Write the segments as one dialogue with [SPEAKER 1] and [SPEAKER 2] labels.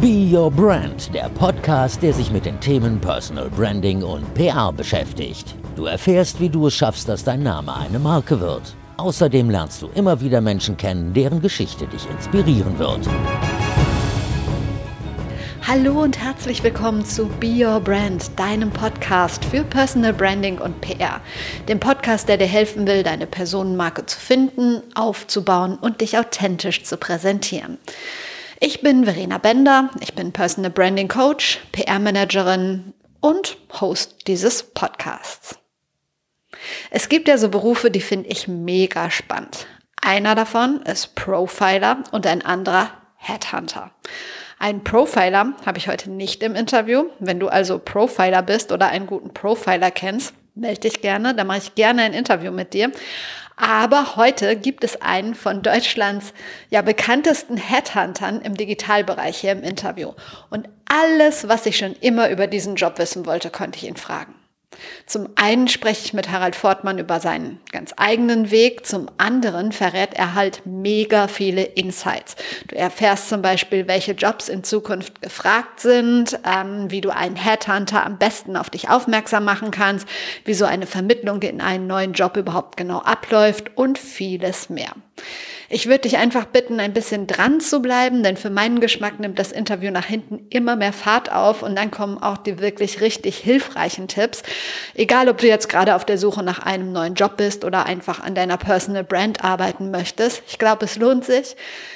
[SPEAKER 1] Be Your Brand, der Podcast, der sich mit den Themen Personal Branding und PR beschäftigt. Du erfährst, wie du es schaffst, dass dein Name eine Marke wird. Außerdem lernst du immer wieder Menschen kennen, deren Geschichte dich inspirieren wird.
[SPEAKER 2] Hallo und herzlich willkommen zu Be Your Brand, deinem Podcast für Personal Branding und PR. Dem Podcast, der dir helfen will, deine Personenmarke zu finden, aufzubauen und dich authentisch zu präsentieren. Ich bin Verena Bender, ich bin Personal Branding Coach, PR-Managerin und Host dieses Podcasts. Es gibt ja so Berufe, die finde ich mega spannend. Einer davon ist Profiler und ein anderer Headhunter. Einen Profiler habe ich heute nicht im Interview. Wenn du also Profiler bist oder einen guten Profiler kennst, melde dich gerne, dann mache ich gerne ein Interview mit dir. Aber heute gibt es einen von Deutschlands ja bekanntesten Headhuntern im Digitalbereich hier im Interview. Und alles, was ich schon immer über diesen Job wissen wollte, konnte ich ihn fragen. Zum einen spreche ich mit Harald Fortmann über seinen ganz eigenen Weg, zum anderen verrät er halt mega viele Insights. Du erfährst zum Beispiel, welche Jobs in Zukunft gefragt sind, ähm, wie du einen Headhunter am besten auf dich aufmerksam machen kannst, wie so eine Vermittlung in einen neuen Job überhaupt genau abläuft und vieles mehr. Ich würde dich einfach bitten, ein bisschen dran zu bleiben, denn für meinen Geschmack nimmt das Interview nach hinten immer mehr Fahrt auf und dann kommen auch die wirklich richtig hilfreichen Tipps. Egal, ob du jetzt gerade auf der Suche nach einem neuen Job bist oder einfach an deiner Personal Brand arbeiten möchtest. Ich glaube, es lohnt sich.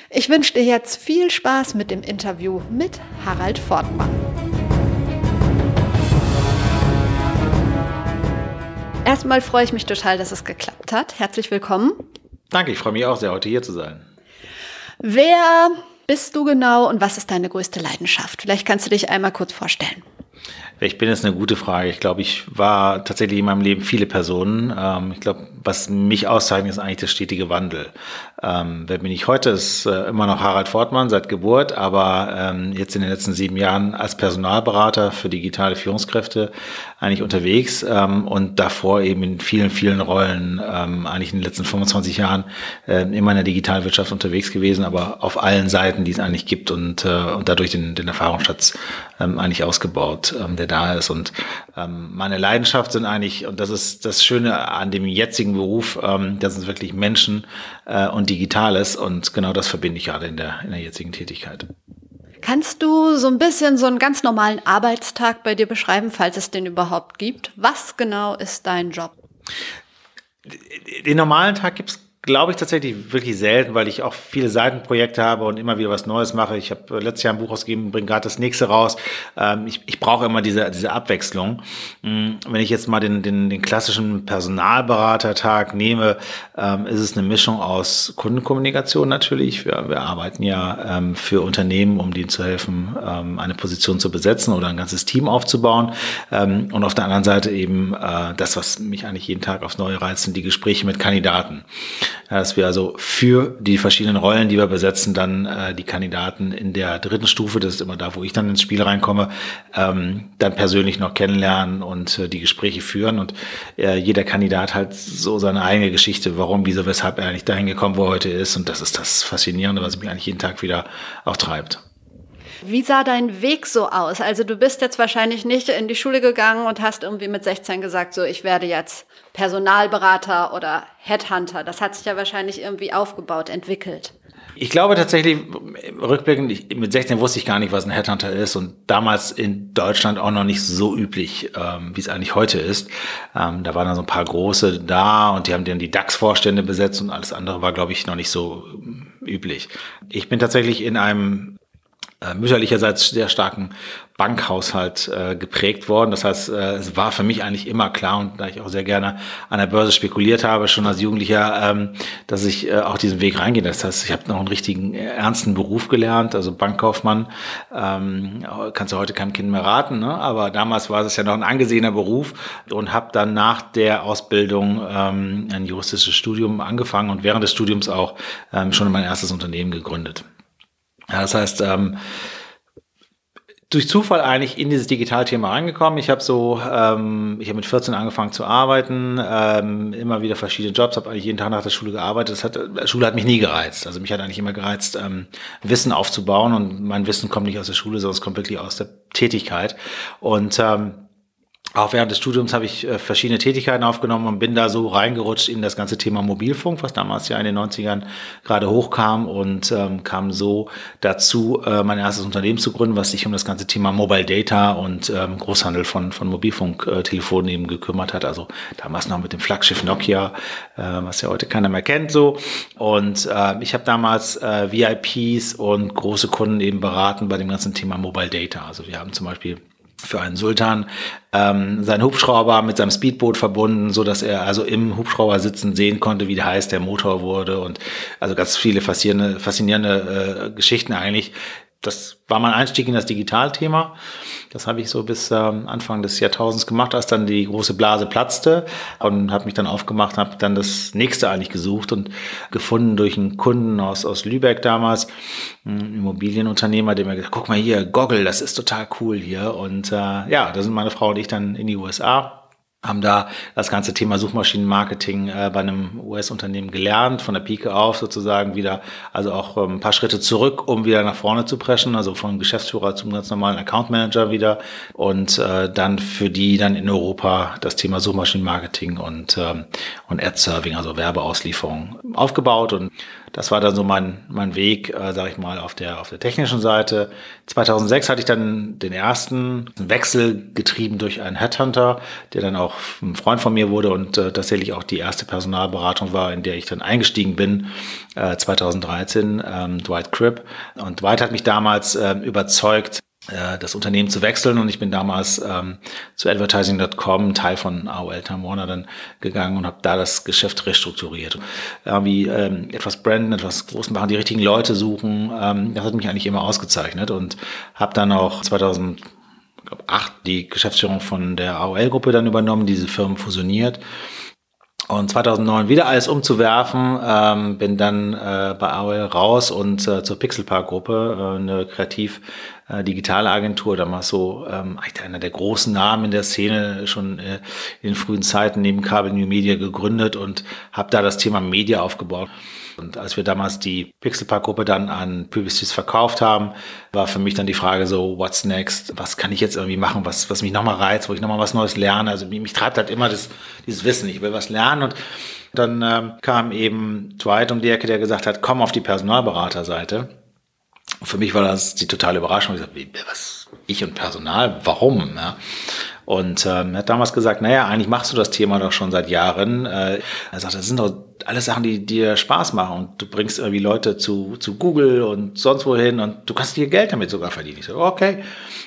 [SPEAKER 2] Ich wünsche dir jetzt viel Spaß mit dem Interview mit Harald Fortmann. Erstmal freue ich mich total, dass es geklappt hat. Herzlich willkommen.
[SPEAKER 3] Danke, ich freue mich auch sehr, heute hier zu sein.
[SPEAKER 2] Wer bist du genau und was ist deine größte Leidenschaft? Vielleicht kannst du dich einmal kurz vorstellen.
[SPEAKER 3] Ich bin, ist eine gute Frage. Ich glaube, ich war tatsächlich in meinem Leben viele Personen. Ähm, ich glaube, was mich auszeichnet, ist eigentlich der stetige Wandel. Ähm, wer bin ich heute? Ist äh, immer noch Harald Fortmann seit Geburt, aber ähm, jetzt in den letzten sieben Jahren als Personalberater für digitale Führungskräfte eigentlich unterwegs und davor eben in vielen, vielen Rollen, eigentlich in den letzten 25 Jahren äh, immer in der Digitalwirtschaft unterwegs gewesen, aber auf allen Seiten, die es eigentlich gibt und, äh, und dadurch den, den Erfahrungsschatz ähm, eigentlich ausgebaut, ähm, der da ist. Und ähm, meine Leidenschaft sind eigentlich, und das ist das Schöne an dem jetzigen Beruf, ähm, das sind wirklich Menschen äh, und Digitales und genau das verbinde ich gerade in der, in der jetzigen Tätigkeit.
[SPEAKER 2] Kannst du so ein bisschen so einen ganz normalen Arbeitstag bei dir beschreiben, falls es den überhaupt gibt? Was genau ist dein Job?
[SPEAKER 3] Den normalen Tag gibt es glaube ich tatsächlich wirklich selten, weil ich auch viele Seitenprojekte habe und immer wieder was Neues mache. Ich habe letztes Jahr ein Buch ausgegeben, bringe gerade das nächste raus. Ähm, ich, ich brauche immer diese, diese Abwechslung. Mm, wenn ich jetzt mal den, den, den klassischen Personalberatertag nehme, ähm, ist es eine Mischung aus Kundenkommunikation natürlich. Wir, wir arbeiten ja ähm, für Unternehmen, um denen zu helfen, eine Position zu besetzen oder ein ganzes Team aufzubauen. und auf der anderen Seite eben äh, das, was mich eigentlich jeden Tag aufs Neue reizt, sind die Gespräche mit Kandidaten dass wir also für die verschiedenen Rollen, die wir besetzen, dann äh, die Kandidaten in der dritten Stufe, das ist immer da, wo ich dann ins Spiel reinkomme, ähm, dann persönlich noch kennenlernen und äh, die Gespräche führen und äh, jeder Kandidat hat so seine eigene Geschichte, warum, wieso, weshalb er eigentlich dahin gekommen, wo er heute ist und das ist das Faszinierende, was mich eigentlich jeden Tag wieder auch treibt.
[SPEAKER 2] Wie sah dein Weg so aus? Also du bist jetzt wahrscheinlich nicht in die Schule gegangen und hast irgendwie mit 16 gesagt, so ich werde jetzt Personalberater oder Headhunter. Das hat sich ja wahrscheinlich irgendwie aufgebaut, entwickelt.
[SPEAKER 3] Ich glaube tatsächlich, rückblickend, ich, mit 16 wusste ich gar nicht, was ein Headhunter ist und damals in Deutschland auch noch nicht so üblich, ähm, wie es eigentlich heute ist. Ähm, da waren dann so ein paar große da und die haben dann die DAX-Vorstände besetzt und alles andere war, glaube ich, noch nicht so üblich. Ich bin tatsächlich in einem äh, mütterlicherseits sehr starken Bankhaushalt äh, geprägt worden. Das heißt, äh, es war für mich eigentlich immer klar und da ich auch sehr gerne an der Börse spekuliert habe, schon als Jugendlicher, ähm, dass ich äh, auch diesen Weg reingehe. Das heißt, ich habe noch einen richtigen ernsten Beruf gelernt, also Bankkaufmann. Ähm, kannst du heute keinem Kind mehr raten, ne? aber damals war es ja noch ein angesehener Beruf und habe dann nach der Ausbildung ähm, ein juristisches Studium angefangen und während des Studiums auch ähm, schon mein erstes Unternehmen gegründet. Ja, das heißt, ähm, durch Zufall eigentlich in dieses Digitalthema reingekommen. Ich habe so, ähm, ich habe mit 14 angefangen zu arbeiten, ähm, immer wieder verschiedene Jobs, habe eigentlich jeden Tag nach der Schule gearbeitet. Das hat, Schule hat mich nie gereizt. Also mich hat eigentlich immer gereizt, ähm, Wissen aufzubauen und mein Wissen kommt nicht aus der Schule, sondern es kommt wirklich aus der Tätigkeit. Und ähm, auch während des Studiums habe ich äh, verschiedene Tätigkeiten aufgenommen und bin da so reingerutscht in das ganze Thema Mobilfunk, was damals ja in den 90ern gerade hochkam und ähm, kam so dazu, äh, mein erstes Unternehmen zu gründen, was sich um das ganze Thema Mobile Data und ähm, Großhandel von, von Mobilfunktelefonen eben gekümmert hat. Also damals noch mit dem Flaggschiff Nokia, äh, was ja heute keiner mehr kennt so. Und äh, ich habe damals äh, VIPs und große Kunden eben beraten bei dem ganzen Thema Mobile Data. Also wir haben zum Beispiel für einen Sultan ähm, sein Hubschrauber mit seinem Speedboot verbunden, so dass er also im Hubschrauber sitzen sehen konnte, wie heiß der Motor wurde und also ganz viele faszinierende, faszinierende äh, Geschichten eigentlich, das war mein Einstieg in das Digitalthema. Das habe ich so bis ähm, Anfang des Jahrtausends gemacht, als dann die große Blase platzte und habe mich dann aufgemacht, habe dann das nächste eigentlich gesucht und gefunden durch einen Kunden aus, aus Lübeck damals, ein Immobilienunternehmer, der mir gesagt, guck mal hier, Goggle, das ist total cool hier. Und äh, ja, da sind meine Frau und ich dann in die USA haben da das ganze Thema Suchmaschinenmarketing äh, bei einem US-Unternehmen gelernt, von der Pike auf sozusagen wieder, also auch ähm, ein paar Schritte zurück, um wieder nach vorne zu preschen, also von Geschäftsführer zum ganz normalen Account Manager wieder und äh, dann für die dann in Europa das Thema Suchmaschinenmarketing und, ähm, und Ad-Serving, also Werbeauslieferung aufgebaut und das war dann so mein, mein Weg, äh, sage ich mal, auf der, auf der technischen Seite. 2006 hatte ich dann den ersten Wechsel getrieben durch einen Headhunter, der dann auch ein Freund von mir wurde und äh, tatsächlich auch die erste Personalberatung war, in der ich dann eingestiegen bin, äh, 2013, ähm, Dwight Cribb. Und Dwight hat mich damals äh, überzeugt, das Unternehmen zu wechseln. Und ich bin damals ähm, zu advertising.com, Teil von AOL Time Warner, dann gegangen und habe da das Geschäft restrukturiert. Irgendwie ähm, etwas branden, etwas groß machen, die richtigen Leute suchen, ähm, das hat mich eigentlich immer ausgezeichnet. Und habe dann auch 2008 die Geschäftsführung von der AOL-Gruppe dann übernommen, diese Firmen fusioniert und 2009 wieder alles umzuwerfen, ähm, bin dann äh, bei AOL raus und äh, zur Pixelpark-Gruppe, äh, eine kreativ äh, Agentur, damals so ähm, eigentlich einer der großen Namen in der Szene, schon äh, in den frühen Zeiten neben Cable New Media gegründet und habe da das Thema Media aufgebaut. Und als wir damals die Pixelpark-Gruppe dann an Publicis verkauft haben, war für mich dann die Frage so, what's next? Was kann ich jetzt irgendwie machen, was, was mich nochmal reizt, wo ich nochmal was Neues lerne? Also mich, mich treibt halt immer das, dieses Wissen. Ich will was lernen und dann ähm, kam eben Dwight um die Ecke, der gesagt hat, komm auf die Personalberaterseite. Und für mich war das die totale Überraschung. Ich sagte, wie, was, ich und Personal, warum? Ja. Und ähm, er hat damals gesagt, naja, eigentlich machst du das Thema doch schon seit Jahren. Äh, er sagt, das sind doch alles Sachen, die dir Spaß machen und du bringst irgendwie Leute zu, zu Google und sonst wohin und du kannst dir Geld damit sogar verdienen. Ich so, okay,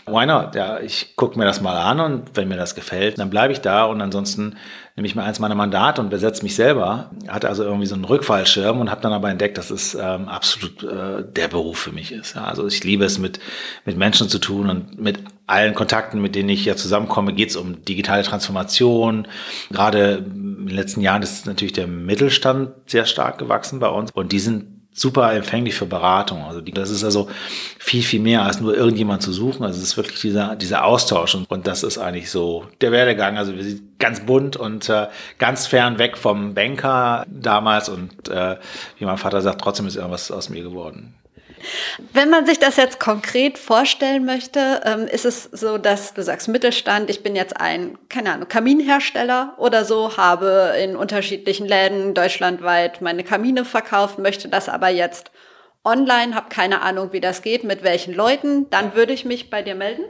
[SPEAKER 3] why not? Ja, ich gucke mir das mal an und wenn mir das gefällt, dann bleibe ich da und ansonsten nehme ich mir eins meiner Mandate und besetze mich selber. Hatte also irgendwie so einen Rückfallschirm und habe dann aber entdeckt, dass es ähm, absolut äh, der Beruf für mich ist. Ja, also ich liebe es, mit, mit Menschen zu tun und mit allen Kontakten, mit denen ich ja zusammenkomme, geht es um digitale Transformation. Gerade in den letzten Jahren ist natürlich der Mittelstand sehr stark gewachsen bei uns und die sind super empfänglich für Beratung. Also die, das ist also viel, viel mehr als nur irgendjemand zu suchen. Also es ist wirklich dieser, dieser Austausch und, und das ist eigentlich so der Werdegang. Also wir sind ganz bunt und äh, ganz fern weg vom Banker damals und äh, wie mein Vater sagt, trotzdem ist irgendwas aus mir geworden.
[SPEAKER 2] Wenn man sich das jetzt konkret vorstellen möchte, ähm, ist es so, dass du sagst Mittelstand, ich bin jetzt ein, keine Ahnung, Kaminhersteller oder so, habe in unterschiedlichen Läden deutschlandweit meine Kamine verkauft, möchte das aber jetzt online, habe keine Ahnung, wie das geht, mit welchen Leuten, dann würde ich mich bei dir melden?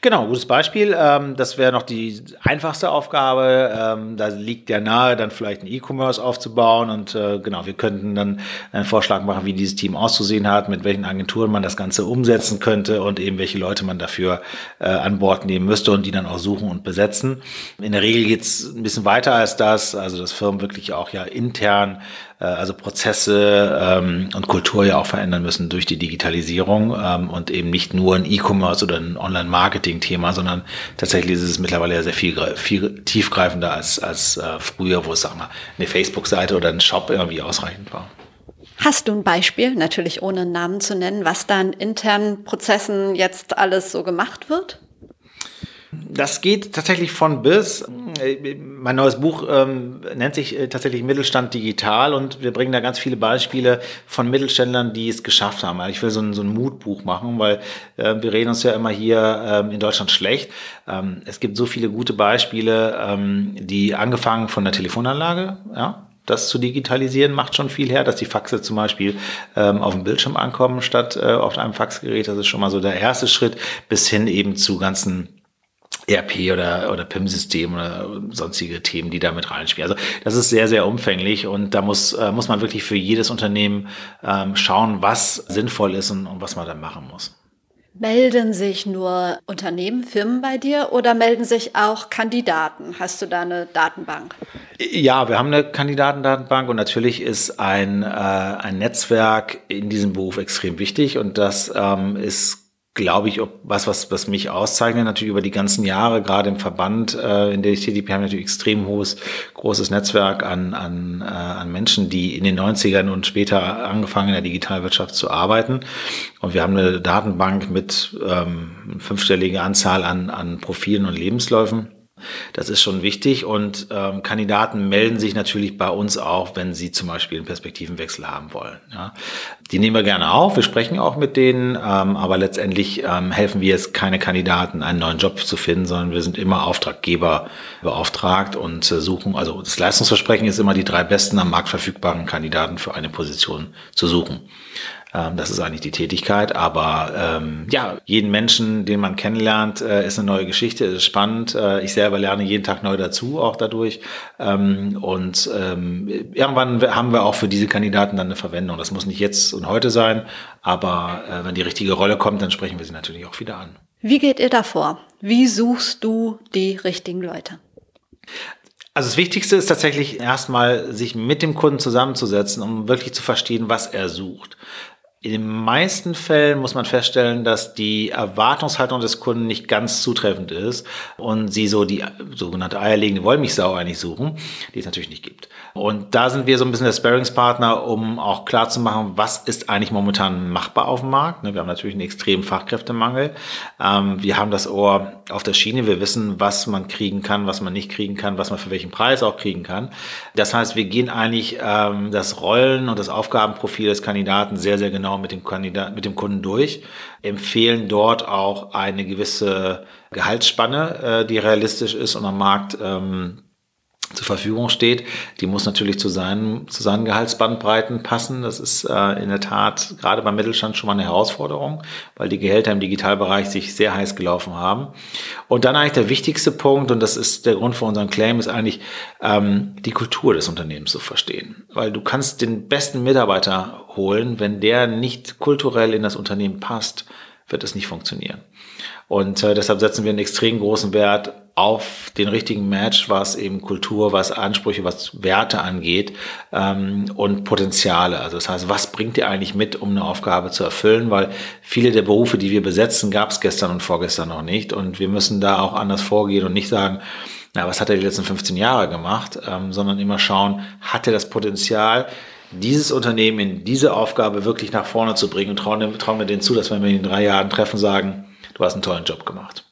[SPEAKER 3] Genau, gutes Beispiel. Ähm, das wäre noch die einfachste Aufgabe. Ähm, da liegt ja nahe, dann vielleicht ein E-Commerce aufzubauen. Und äh, genau, wir könnten dann einen Vorschlag machen, wie dieses Team auszusehen hat, mit welchen Agenturen man das Ganze umsetzen könnte und eben welche Leute man dafür äh, an Bord nehmen müsste und die dann auch suchen und besetzen. In der Regel geht's ein bisschen weiter als das, also dass Firmen wirklich auch ja intern äh, also Prozesse ähm, und Kultur ja auch verändern müssen durch die Digitalisierung ähm, und eben nicht nur ein E-Commerce oder ein Online-Marketing-Thema, sondern tatsächlich ist es mittlerweile sehr viel, viel tiefgreifender als, als äh, früher, wo es, sag mal, eine Facebook-Seite oder ein Shop irgendwie ausreichend war.
[SPEAKER 2] Hast du ein Beispiel, natürlich ohne Namen zu nennen, was da in internen Prozessen jetzt alles so gemacht wird?
[SPEAKER 3] Das geht tatsächlich von bis. Mein neues Buch ähm, nennt sich äh, tatsächlich Mittelstand digital und wir bringen da ganz viele Beispiele von Mittelständlern, die es geschafft haben. Ich will so ein, so ein Mutbuch machen, weil äh, wir reden uns ja immer hier ähm, in Deutschland schlecht. Ähm, es gibt so viele gute Beispiele, ähm, die angefangen von der Telefonanlage, ja, das zu digitalisieren macht schon viel her, dass die Faxe zum Beispiel ähm, auf dem Bildschirm ankommen statt äh, auf einem Faxgerät. Das ist schon mal so der erste Schritt bis hin eben zu ganzen ERP oder, oder PIM-System oder sonstige Themen, die da mit reinspielen. Also das ist sehr, sehr umfänglich und da muss, äh, muss man wirklich für jedes Unternehmen ähm, schauen, was sinnvoll ist und, und was man dann machen muss.
[SPEAKER 2] Melden sich nur Unternehmen, Firmen bei dir oder melden sich auch Kandidaten? Hast du da eine Datenbank?
[SPEAKER 3] Ja, wir haben eine Kandidatendatenbank und natürlich ist ein, äh, ein Netzwerk in diesem Beruf extrem wichtig und das ähm, ist glaube ich, was, was, was mich auszeichnet, natürlich über die ganzen Jahre, gerade im Verband, äh, in der ich tätig bin, haben wir natürlich extrem hohes, großes Netzwerk an, an, äh, an Menschen, die in den 90ern und später angefangen in der Digitalwirtschaft zu arbeiten. Und wir haben eine Datenbank mit ähm, fünfstelliger Anzahl an, an Profilen und Lebensläufen das ist schon wichtig und ähm, Kandidaten melden sich natürlich bei uns auch, wenn sie zum Beispiel einen Perspektivenwechsel haben wollen. Ja. Die nehmen wir gerne auf, wir sprechen auch mit denen, ähm, aber letztendlich ähm, helfen wir jetzt keine Kandidaten, einen neuen Job zu finden, sondern wir sind immer Auftraggeber beauftragt und äh, suchen, also das Leistungsversprechen ist immer die drei besten am Markt verfügbaren Kandidaten für eine Position zu suchen. Ähm, das ist eigentlich die Tätigkeit. Aber ähm, ja, jeden Menschen, den man kennenlernt, äh, ist eine neue Geschichte, ist spannend. Äh, ich selber lerne jeden Tag neu dazu, auch dadurch. Ähm, und ähm, irgendwann haben wir auch für diese Kandidaten dann eine Verwendung. Das muss nicht jetzt und heute sein, aber äh, wenn die richtige Rolle kommt, dann sprechen wir sie natürlich auch wieder an.
[SPEAKER 2] Wie geht ihr davor? Wie suchst du die richtigen Leute?
[SPEAKER 3] Also das Wichtigste ist tatsächlich erstmal, sich mit dem Kunden zusammenzusetzen, um wirklich zu verstehen, was er sucht. In den meisten Fällen muss man feststellen, dass die Erwartungshaltung des Kunden nicht ganz zutreffend ist und sie so die sogenannte eierlegende Wollmilchsau eigentlich suchen, die es natürlich nicht gibt. Und da sind wir so ein bisschen der Sparringspartner, um auch klar zu machen, was ist eigentlich momentan machbar auf dem Markt. Ne, wir haben natürlich einen extremen Fachkräftemangel. Ähm, wir haben das Ohr auf der Schiene. Wir wissen, was man kriegen kann, was man nicht kriegen kann, was man für welchen Preis auch kriegen kann. Das heißt, wir gehen eigentlich ähm, das Rollen- und das Aufgabenprofil des Kandidaten sehr, sehr genau mit dem Kandidaten, mit dem Kunden durch, empfehlen dort auch eine gewisse Gehaltsspanne, äh, die realistisch ist und am Markt ähm, zur Verfügung steht, die muss natürlich zu seinen, zu seinen Gehaltsbandbreiten passen. Das ist äh, in der Tat gerade beim Mittelstand schon mal eine Herausforderung, weil die Gehälter im Digitalbereich sich sehr heiß gelaufen haben. Und dann eigentlich der wichtigste Punkt, und das ist der Grund für unseren Claim, ist eigentlich ähm, die Kultur des Unternehmens zu verstehen. Weil du kannst den besten Mitarbeiter holen, wenn der nicht kulturell in das Unternehmen passt, wird es nicht funktionieren. Und äh, deshalb setzen wir einen extrem großen Wert auf den richtigen Match, was eben Kultur, was Ansprüche, was Werte angeht ähm, und Potenziale. Also das heißt, was bringt ihr eigentlich mit, um eine Aufgabe zu erfüllen? Weil viele der Berufe, die wir besetzen, gab es gestern und vorgestern noch nicht. Und wir müssen da auch anders vorgehen und nicht sagen, na, was hat er die letzten 15 Jahre gemacht, ähm, sondern immer schauen, hat er das Potenzial, dieses Unternehmen in diese Aufgabe wirklich nach vorne zu bringen und trauen, trauen wir denen zu, dass wenn wir in drei Jahren treffen, sagen, du hast einen tollen Job gemacht.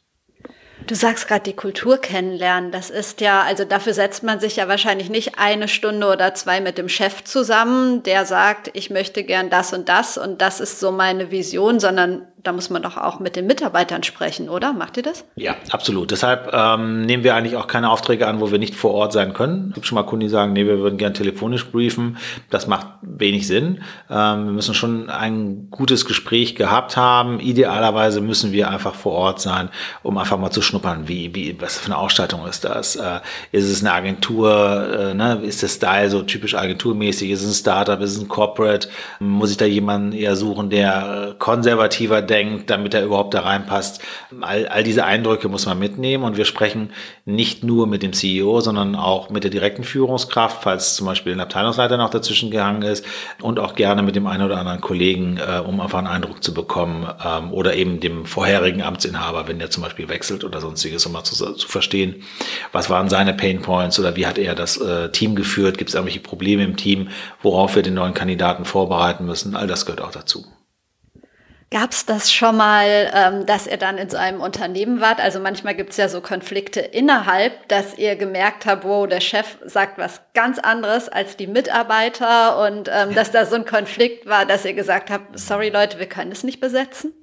[SPEAKER 2] Du sagst gerade die Kultur kennenlernen. Das ist ja, also dafür setzt man sich ja wahrscheinlich nicht eine Stunde oder zwei mit dem Chef zusammen, der sagt, ich möchte gern das und das und das ist so meine Vision, sondern da muss man doch auch mit den Mitarbeitern sprechen, oder? Macht ihr das?
[SPEAKER 3] Ja, absolut. Deshalb ähm, nehmen wir eigentlich auch keine Aufträge an, wo wir nicht vor Ort sein können. Es gibt schon mal Kunden, die sagen, nee, wir würden gern telefonisch briefen. Das macht wenig Sinn. Ähm, wir müssen schon ein gutes Gespräch gehabt haben. Idealerweise müssen wir einfach vor Ort sein, um einfach mal zu schnuppern, wie, wie was für eine Ausstattung ist das? Äh, ist es eine Agentur? Äh, ne? Ist der Style so typisch agenturmäßig? Ist es ein Startup? Ist es ein Corporate? Muss ich da jemanden eher suchen, der konservativer denkt, damit er überhaupt da reinpasst. All, all diese Eindrücke muss man mitnehmen und wir sprechen nicht nur mit dem CEO, sondern auch mit der direkten Führungskraft, falls zum Beispiel ein Abteilungsleiter noch dazwischen gehangen ist und auch gerne mit dem einen oder anderen Kollegen, äh, um einfach einen Eindruck zu bekommen ähm, oder eben dem vorherigen Amtsinhaber, wenn der zum Beispiel wechselt oder sonstiges, um mal zu, zu verstehen, was waren seine Pain Points oder wie hat er das äh, Team geführt, gibt es irgendwelche Probleme im Team, worauf wir den neuen Kandidaten vorbereiten müssen, all das gehört auch dazu.
[SPEAKER 2] Gab es das schon mal, ähm, dass ihr dann in so einem Unternehmen wart? Also manchmal gibt es ja so Konflikte innerhalb, dass ihr gemerkt habt, wo der Chef sagt was ganz anderes als die Mitarbeiter und ähm, dass da so ein Konflikt war, dass ihr gesagt habt, sorry Leute, wir können es nicht besetzen?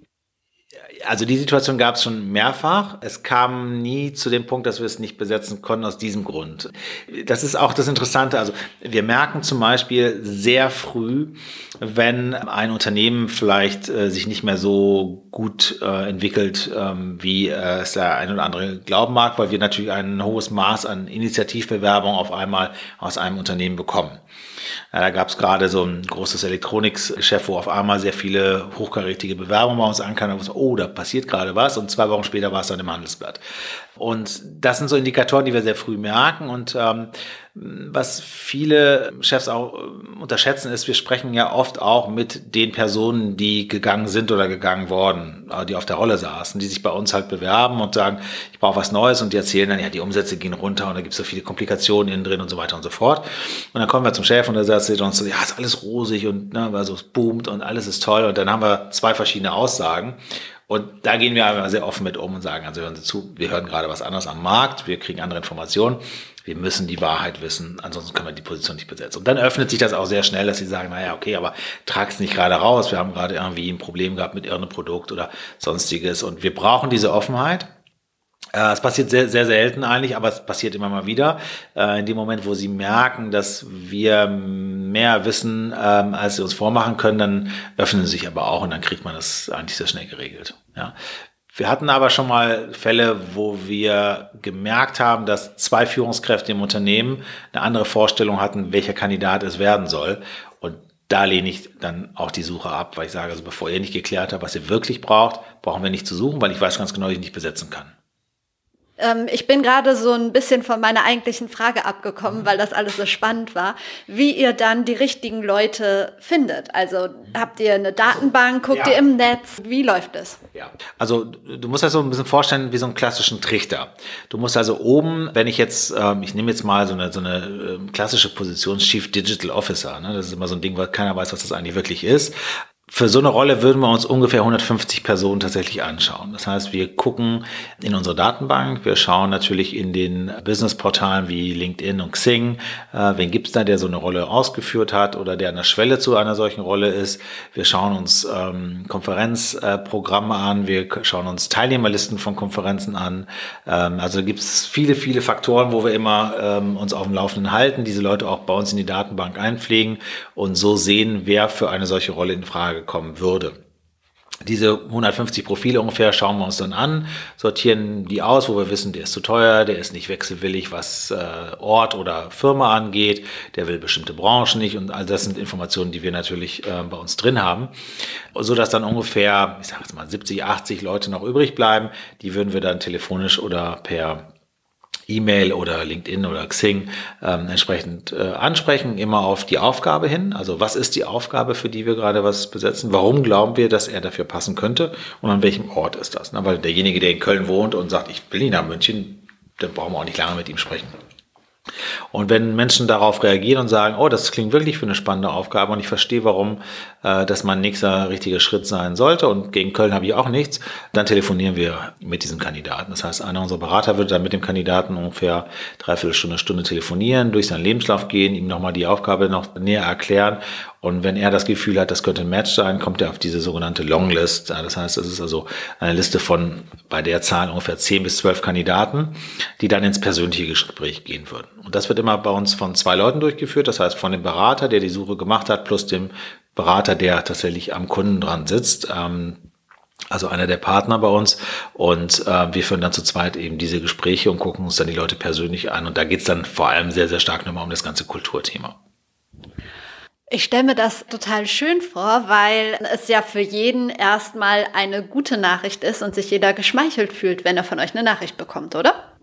[SPEAKER 3] Also die Situation gab es schon mehrfach. Es kam nie zu dem Punkt, dass wir es nicht besetzen konnten aus diesem Grund. Das ist auch das Interessante. Also wir merken zum Beispiel sehr früh, wenn ein Unternehmen vielleicht äh, sich nicht mehr so gut äh, entwickelt, ähm, wie äh, es der ein oder andere glauben mag, weil wir natürlich ein hohes Maß an Initiativbewerbung auf einmal aus einem Unternehmen bekommen. Ja, da gab es gerade so ein großes Elektronikgeschäft, wo auf einmal sehr viele hochkarätige Bewerbungen bei uns ankamen. Oh, da passiert gerade was. Und zwei Wochen später war es dann im Handelsblatt. Und das sind so Indikatoren, die wir sehr früh merken. Und ähm, was viele Chefs auch äh, unterschätzen, ist, wir sprechen ja oft auch mit den Personen, die gegangen sind oder gegangen worden, äh, die auf der Rolle saßen, die sich bei uns halt bewerben und sagen, ich brauche was Neues und die erzählen dann, ja, die Umsätze gehen runter und da gibt es so viele Komplikationen innen drin und so weiter und so fort. Und dann kommen wir zum Chef und der sagt uns so, ja, ist alles rosig und ne, also es boomt und alles ist toll. Und dann haben wir zwei verschiedene Aussagen. Und da gehen wir aber sehr offen mit um und sagen, also hören Sie zu, wir hören gerade was anderes am Markt, wir kriegen andere Informationen, wir müssen die Wahrheit wissen, ansonsten können wir die Position nicht besetzen. Und dann öffnet sich das auch sehr schnell, dass sie sagen, naja, okay, aber trag es nicht gerade raus, wir haben gerade irgendwie ein Problem gehabt mit irgendeinem Produkt oder sonstiges. Und wir brauchen diese Offenheit. Äh, es passiert sehr, sehr selten eigentlich, aber es passiert immer mal wieder. Äh, in dem Moment, wo sie merken, dass wir mehr wissen, ähm, als sie uns vormachen können, dann öffnen sie sich aber auch und dann kriegt man das eigentlich sehr schnell geregelt. Ja. Wir hatten aber schon mal Fälle, wo wir gemerkt haben, dass zwei Führungskräfte im Unternehmen eine andere Vorstellung hatten, welcher Kandidat es werden soll. Und da lehne ich dann auch die Suche ab, weil ich sage, also bevor ihr nicht geklärt habt, was ihr wirklich braucht, brauchen wir nicht zu suchen, weil ich weiß ganz genau, dass ich nicht besetzen kann.
[SPEAKER 2] Ähm, ich bin gerade so ein bisschen von meiner eigentlichen Frage abgekommen, weil das alles so spannend war, wie ihr dann die richtigen Leute findet. Also habt ihr eine Datenbank, guckt ja. ihr im Netz, wie läuft es?
[SPEAKER 3] Ja, also du musst das so ein bisschen vorstellen wie so einen klassischen Trichter. Du musst also oben, wenn ich jetzt, ähm, ich nehme jetzt mal so eine, so eine ähm, klassische Position Chief Digital Officer, ne? das ist immer so ein Ding, weil keiner weiß, was das eigentlich wirklich ist für so eine Rolle würden wir uns ungefähr 150 Personen tatsächlich anschauen. Das heißt, wir gucken in unsere Datenbank, wir schauen natürlich in den Businessportalen wie LinkedIn und Xing, äh, wen gibt's da, der so eine Rolle ausgeführt hat oder der an der Schwelle zu einer solchen Rolle ist. Wir schauen uns ähm, Konferenzprogramme äh, an, wir schauen uns Teilnehmerlisten von Konferenzen an. Ähm, also gibt's viele, viele Faktoren, wo wir immer ähm, uns auf dem Laufenden halten, diese Leute auch bei uns in die Datenbank einpflegen und so sehen, wer für eine solche Rolle in Frage Frage kommen würde. Diese 150 Profile ungefähr schauen wir uns dann an, sortieren die aus, wo wir wissen, der ist zu teuer, der ist nicht wechselwillig, was äh, Ort oder Firma angeht, der will bestimmte Branchen nicht und all das sind Informationen, die wir natürlich äh, bei uns drin haben, so dass dann ungefähr, ich sage jetzt mal 70, 80 Leute noch übrig bleiben. Die würden wir dann telefonisch oder per E-Mail oder LinkedIn oder Xing ähm, entsprechend äh, ansprechen, immer auf die Aufgabe hin. Also was ist die Aufgabe, für die wir gerade was besetzen? Warum glauben wir, dass er dafür passen könnte? Und an welchem Ort ist das? Na, weil derjenige, der in Köln wohnt und sagt, ich will ihn nach München, dann brauchen wir auch nicht lange mit ihm sprechen. Und wenn Menschen darauf reagieren und sagen, oh, das klingt wirklich für eine spannende Aufgabe und ich verstehe, warum äh, das mein nächster richtiger Schritt sein sollte und gegen Köln habe ich auch nichts, dann telefonieren wir mit diesem Kandidaten. Das heißt, einer unserer Berater würde dann mit dem Kandidaten ungefähr dreiviertel Stunde, Stunde telefonieren, durch seinen Lebenslauf gehen, ihm nochmal die Aufgabe noch näher erklären und wenn er das Gefühl hat, das könnte ein Match sein, kommt er auf diese sogenannte Longlist. Das heißt, es ist also eine Liste von bei der Zahl ungefähr 10 bis 12 Kandidaten, die dann ins persönliche Gespräch gehen würden. Und das wird immer bei uns von zwei Leuten durchgeführt. Das heißt, von dem Berater, der die Suche gemacht hat, plus dem Berater, der tatsächlich am Kunden dran sitzt. Ähm, also einer der Partner bei uns. Und äh, wir führen dann zu zweit eben diese Gespräche und gucken uns dann die Leute persönlich an. Und da geht's dann vor allem sehr, sehr stark nochmal um das ganze Kulturthema.
[SPEAKER 2] Ich stelle mir das total schön vor, weil es ja für jeden erstmal eine gute Nachricht ist und sich jeder geschmeichelt fühlt, wenn er von euch eine Nachricht bekommt, oder?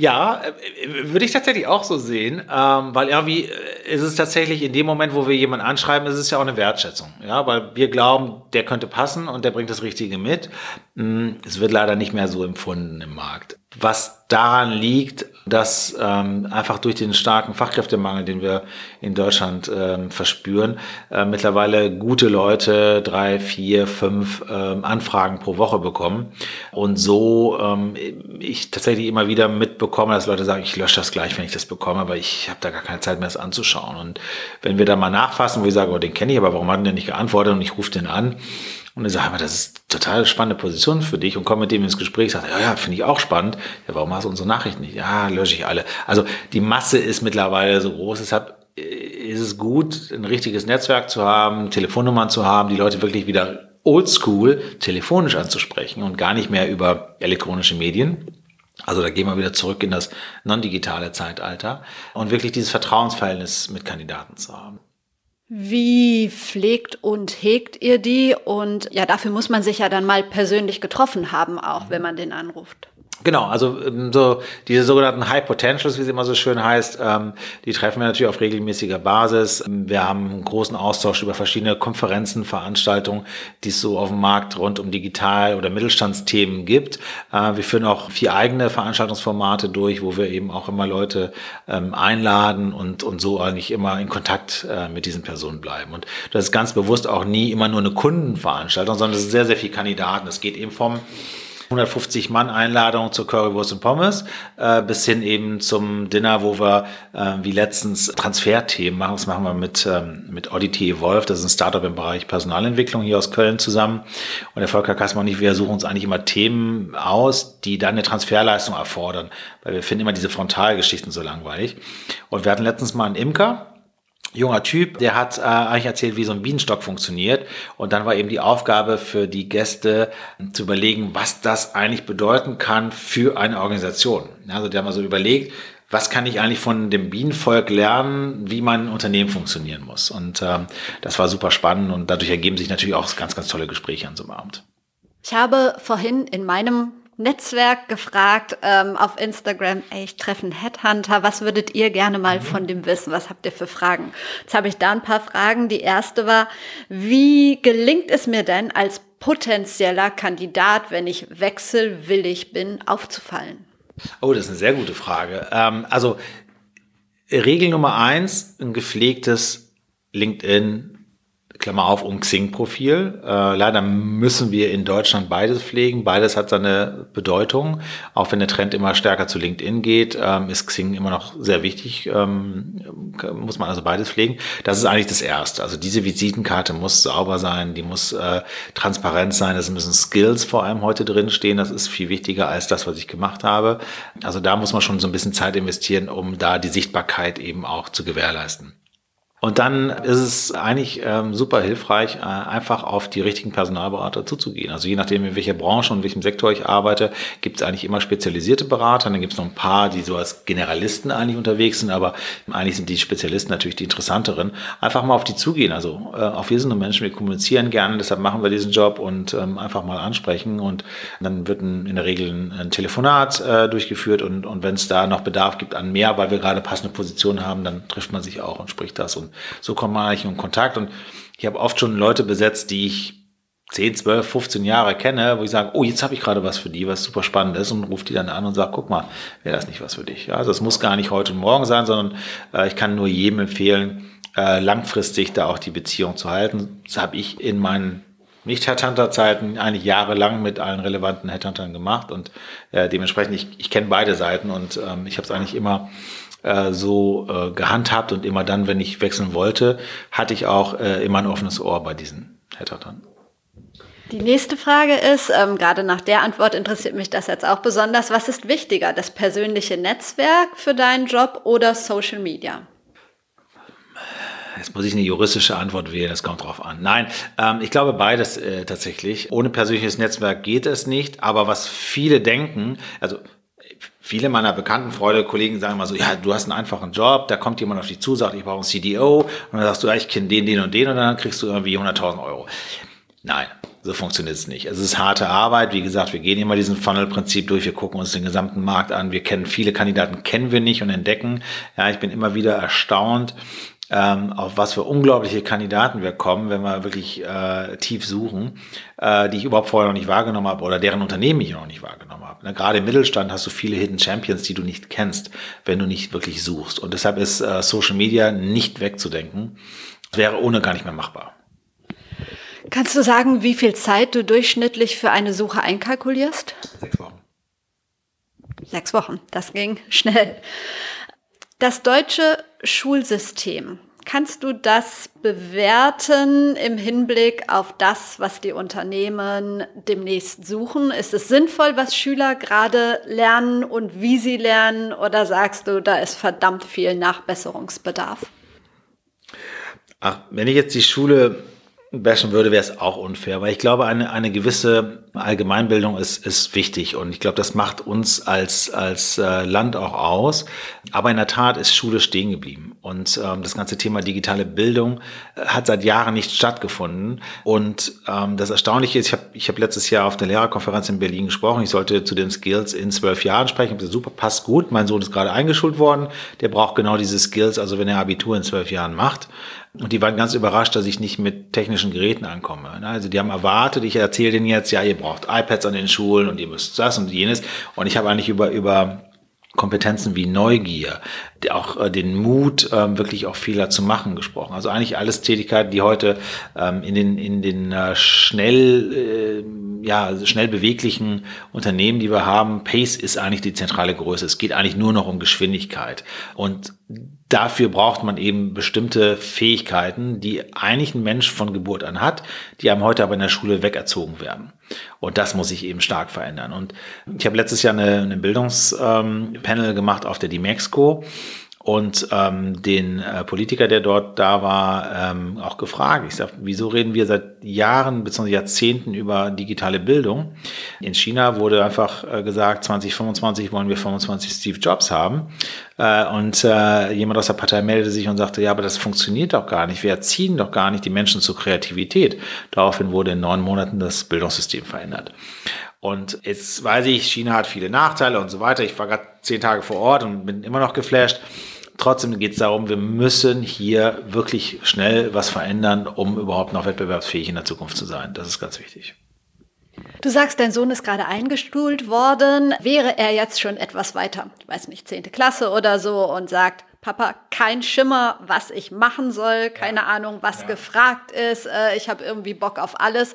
[SPEAKER 3] Ja, äh, würde ich tatsächlich auch so sehen, ähm, weil irgendwie äh, ist es tatsächlich in dem Moment, wo wir jemanden anschreiben, ist es ja auch eine Wertschätzung, ja, weil wir glauben, der könnte passen und der bringt das Richtige mit. Mm, es wird leider nicht mehr so empfunden im Markt. Was daran liegt, dass ähm, einfach durch den starken Fachkräftemangel, den wir in Deutschland ähm, verspüren, äh, mittlerweile gute Leute drei, vier, fünf ähm, Anfragen pro Woche bekommen. Und so ähm, ich tatsächlich immer wieder mitbekomme, dass Leute sagen, ich lösche das gleich, wenn ich das bekomme, aber ich habe da gar keine Zeit mehr, das anzuschauen. Und wenn wir da mal nachfassen, wo ich sage, oh, den kenne ich, aber warum hat der nicht geantwortet und ich rufe den an, und er sagt, das ist total spannende Position für dich und komm mit dem ins Gespräch, sagt, ja, ja, finde ich auch spannend. Ja, warum hast du unsere Nachrichten nicht? Ja, lösche ich alle. Also die Masse ist mittlerweile so groß, deshalb äh, ist es gut, ein richtiges Netzwerk zu haben, Telefonnummern zu haben, die Leute wirklich wieder oldschool telefonisch anzusprechen und gar nicht mehr über elektronische Medien. Also da gehen wir wieder zurück in das non-digitale Zeitalter und wirklich dieses Vertrauensverhältnis mit Kandidaten zu haben.
[SPEAKER 2] Wie pflegt und hegt ihr die? Und ja, dafür muss man sich ja dann mal persönlich getroffen haben, auch wenn man den anruft.
[SPEAKER 3] Genau, also ähm, so diese sogenannten High Potentials, wie sie immer so schön heißt, ähm, die treffen wir natürlich auf regelmäßiger Basis. Wir haben einen großen Austausch über verschiedene Konferenzen, Veranstaltungen, die es so auf dem Markt rund um Digital- oder Mittelstandsthemen gibt. Äh, wir führen auch vier eigene Veranstaltungsformate durch, wo wir eben auch immer Leute ähm, einladen und, und so eigentlich immer in Kontakt äh, mit diesen Personen bleiben. Und das ist ganz bewusst auch nie immer nur eine Kundenveranstaltung, sondern es sind sehr, sehr viele Kandidaten. Es geht eben vom 150 Mann Einladung zur Currywurst und Pommes, äh, bis hin eben zum Dinner, wo wir äh, wie letztens Transferthemen machen. Das machen wir mit, ähm, mit Oddity Evolve. Das ist ein Startup im Bereich Personalentwicklung hier aus Köln zusammen. Und der Volker Kassmann und ich, wir suchen uns eigentlich immer Themen aus, die dann eine Transferleistung erfordern, weil wir finden immer diese Frontalgeschichten so langweilig. Und wir hatten letztens mal einen Imker, junger Typ, der hat äh, eigentlich erzählt, wie so ein Bienenstock funktioniert. Und dann war eben die Aufgabe für die Gäste zu überlegen, was das eigentlich bedeuten kann für eine Organisation. Also der hat mal so überlegt, was kann ich eigentlich von dem Bienenvolk lernen, wie mein Unternehmen funktionieren muss. Und ähm, das war super spannend und dadurch ergeben sich natürlich auch ganz, ganz tolle Gespräche an so einem Abend.
[SPEAKER 2] Ich habe vorhin in meinem Netzwerk gefragt ähm, auf Instagram, ey, ich treffe einen Headhunter, was würdet ihr gerne mal mhm. von dem wissen? Was habt ihr für Fragen? Jetzt habe ich da ein paar Fragen. Die erste war, wie gelingt es mir denn als potenzieller Kandidat, wenn ich wechselwillig bin, aufzufallen?
[SPEAKER 3] Oh, das ist eine sehr gute Frage. Ähm, also Regel Nummer eins, ein gepflegtes LinkedIn Klammer auf, um Xing-Profil. Äh, leider müssen wir in Deutschland beides pflegen. Beides hat seine Bedeutung. Auch wenn der Trend immer stärker zu LinkedIn geht, ähm, ist Xing immer noch sehr wichtig. Ähm, muss man also beides pflegen. Das ist eigentlich das Erste. Also diese Visitenkarte muss sauber sein, die muss äh, transparent sein. Es müssen Skills vor allem heute drin stehen. Das ist viel wichtiger als das, was ich gemacht habe. Also da muss man schon so ein bisschen Zeit investieren, um da die Sichtbarkeit eben auch zu gewährleisten. Und dann ist es eigentlich ähm, super hilfreich, äh, einfach auf die richtigen Personalberater zuzugehen. Also je nachdem, in welcher Branche und welchem Sektor ich arbeite, gibt es eigentlich immer spezialisierte Berater. Dann gibt es noch ein paar, die so als Generalisten eigentlich unterwegs sind, aber eigentlich sind die Spezialisten natürlich die interessanteren. Einfach mal auf die zugehen. Also äh, auch wir sind nur Menschen, wir kommunizieren gerne, deshalb machen wir diesen Job und ähm, einfach mal ansprechen. Und dann wird ein, in der Regel ein, ein Telefonat äh, durchgeführt und, und wenn es da noch Bedarf gibt an mehr, weil wir gerade passende Positionen haben, dann trifft man sich auch und spricht das. Und so man eigentlich in Kontakt. Und ich habe oft schon Leute besetzt, die ich 10, 12, 15 Jahre kenne, wo ich sage, oh, jetzt habe ich gerade was für die, was super spannend ist und rufe die dann an und sage, guck mal, wäre das nicht was für dich. Also es muss gar nicht heute und morgen sein, sondern äh, ich kann nur jedem empfehlen, äh, langfristig da auch die Beziehung zu halten. Das habe ich in meinen nicht-Headhunter-Zeiten eigentlich jahrelang mit allen relevanten Headhuntern gemacht und äh, dementsprechend, ich, ich kenne beide Seiten und ähm, ich habe es eigentlich immer äh, so äh, gehandhabt und immer dann, wenn ich wechseln wollte, hatte ich auch äh, immer ein offenes Ohr bei diesen Headhuntern.
[SPEAKER 2] Die nächste Frage ist, ähm, gerade nach der Antwort interessiert mich das jetzt auch besonders, was ist wichtiger, das persönliche Netzwerk für deinen Job oder Social Media?
[SPEAKER 3] Jetzt muss ich eine juristische Antwort wählen, das kommt drauf an. Nein, ähm, ich glaube beides äh, tatsächlich. Ohne persönliches Netzwerk geht es nicht, aber was viele denken, also viele meiner bekannten Freunde, Kollegen sagen immer so, ja, du hast einen einfachen Job, da kommt jemand auf dich zu, sagt, ich brauche einen CDO und dann sagst du, ja, ich kenne den, den und den und dann kriegst du irgendwie 100.000 Euro. Nein, so funktioniert es nicht. Es ist harte Arbeit. Wie gesagt, wir gehen immer diesen Funnel-Prinzip durch. Wir gucken uns den gesamten Markt an. Wir kennen viele Kandidaten, kennen wir nicht und entdecken. Ja, ich bin immer wieder erstaunt, ähm, auf was für unglaubliche Kandidaten wir kommen, wenn wir wirklich äh, tief suchen, äh, die ich überhaupt vorher noch nicht wahrgenommen habe oder deren Unternehmen ich noch nicht wahrgenommen habe. Ne, gerade im Mittelstand hast du viele Hidden Champions, die du nicht kennst, wenn du nicht wirklich suchst. Und deshalb ist äh, Social Media nicht wegzudenken. Das wäre ohne gar nicht mehr machbar.
[SPEAKER 2] Kannst du sagen, wie viel Zeit du durchschnittlich für eine Suche einkalkulierst?
[SPEAKER 3] Sechs Wochen.
[SPEAKER 2] Sechs Wochen, das ging schnell. Das deutsche Schulsystem, kannst du das bewerten im Hinblick auf das, was die Unternehmen demnächst suchen? Ist es sinnvoll, was Schüler gerade lernen und wie sie lernen? Oder sagst du, da ist verdammt viel Nachbesserungsbedarf?
[SPEAKER 3] Ach, wenn ich jetzt die Schule bashen würde, wäre es auch unfair, weil ich glaube, eine, eine gewisse Allgemeinbildung ist, ist wichtig und ich glaube, das macht uns als, als äh, Land auch aus. Aber in der Tat ist Schule stehen geblieben und ähm, das ganze Thema digitale Bildung äh, hat seit Jahren nicht stattgefunden. Und ähm, das Erstaunliche ist, ich habe ich hab letztes Jahr auf der Lehrerkonferenz in Berlin gesprochen, ich sollte zu den Skills in zwölf Jahren sprechen. Ich gesagt, super, passt gut, mein Sohn ist gerade eingeschult worden, der braucht genau diese Skills, also wenn er Abitur in zwölf Jahren macht. Und die waren ganz überrascht, dass ich nicht mit technischen Geräten ankomme. Also die haben erwartet, ich erzähle denen jetzt, ja, ihr braucht iPads an den Schulen und ihr müsst das und jenes. Und ich habe eigentlich über, über Kompetenzen wie Neugier, auch äh, den Mut, ähm, wirklich auch Fehler zu machen gesprochen. Also eigentlich alles Tätigkeiten, die heute ähm, in den, in den äh, schnell, äh, ja, schnell beweglichen Unternehmen, die wir haben, Pace ist eigentlich die zentrale Größe. Es geht eigentlich nur noch um Geschwindigkeit. Und dafür braucht man eben bestimmte Fähigkeiten, die eigentlich ein Mensch von Geburt an hat, die einem heute aber in der Schule wegerzogen werden. Und das muss sich eben stark verändern. Und ich habe letztes Jahr eine, eine Bildungspanel ähm, gemacht auf der Dimexco und ähm, den äh, Politiker, der dort da war, ähm, auch gefragt. Ich sage, wieso reden wir seit Jahren bzw. Jahrzehnten über digitale Bildung? In China wurde einfach äh, gesagt, 2025 wollen wir 25 Steve Jobs haben. Äh, und äh, jemand aus der Partei meldete sich und sagte, ja, aber das funktioniert doch gar nicht. Wir erziehen doch gar nicht die Menschen zur Kreativität. Daraufhin wurde in neun Monaten das Bildungssystem verändert. Und jetzt weiß ich, China hat viele Nachteile und so weiter. Ich war gerade zehn Tage vor Ort und bin immer noch geflasht. Trotzdem geht es darum, wir müssen hier wirklich schnell was verändern, um überhaupt noch wettbewerbsfähig in der Zukunft zu sein. Das ist ganz wichtig.
[SPEAKER 2] Du sagst, dein Sohn ist gerade eingestuhlt worden. Wäre er jetzt schon etwas weiter, ich weiß nicht, zehnte Klasse oder so und sagt, Papa, kein Schimmer, was ich machen soll, keine ja. Ahnung, was ja. gefragt ist, äh, ich habe irgendwie Bock auf alles.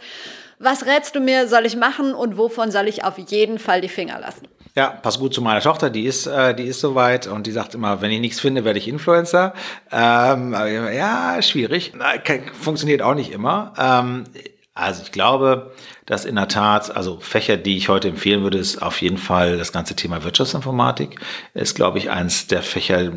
[SPEAKER 2] Was rätst du mir, soll ich machen und wovon soll ich auf jeden Fall die Finger lassen?
[SPEAKER 3] Ja, pass gut zu meiner Tochter, die ist, äh, die ist soweit und die sagt immer, wenn ich nichts finde, werde ich Influencer. Ähm, ja, schwierig. Funktioniert auch nicht immer. Ähm, also ich glaube, dass in der Tat, also Fächer, die ich heute empfehlen würde, ist auf jeden Fall das ganze Thema Wirtschaftsinformatik. Ist, glaube ich, eins der Fächer,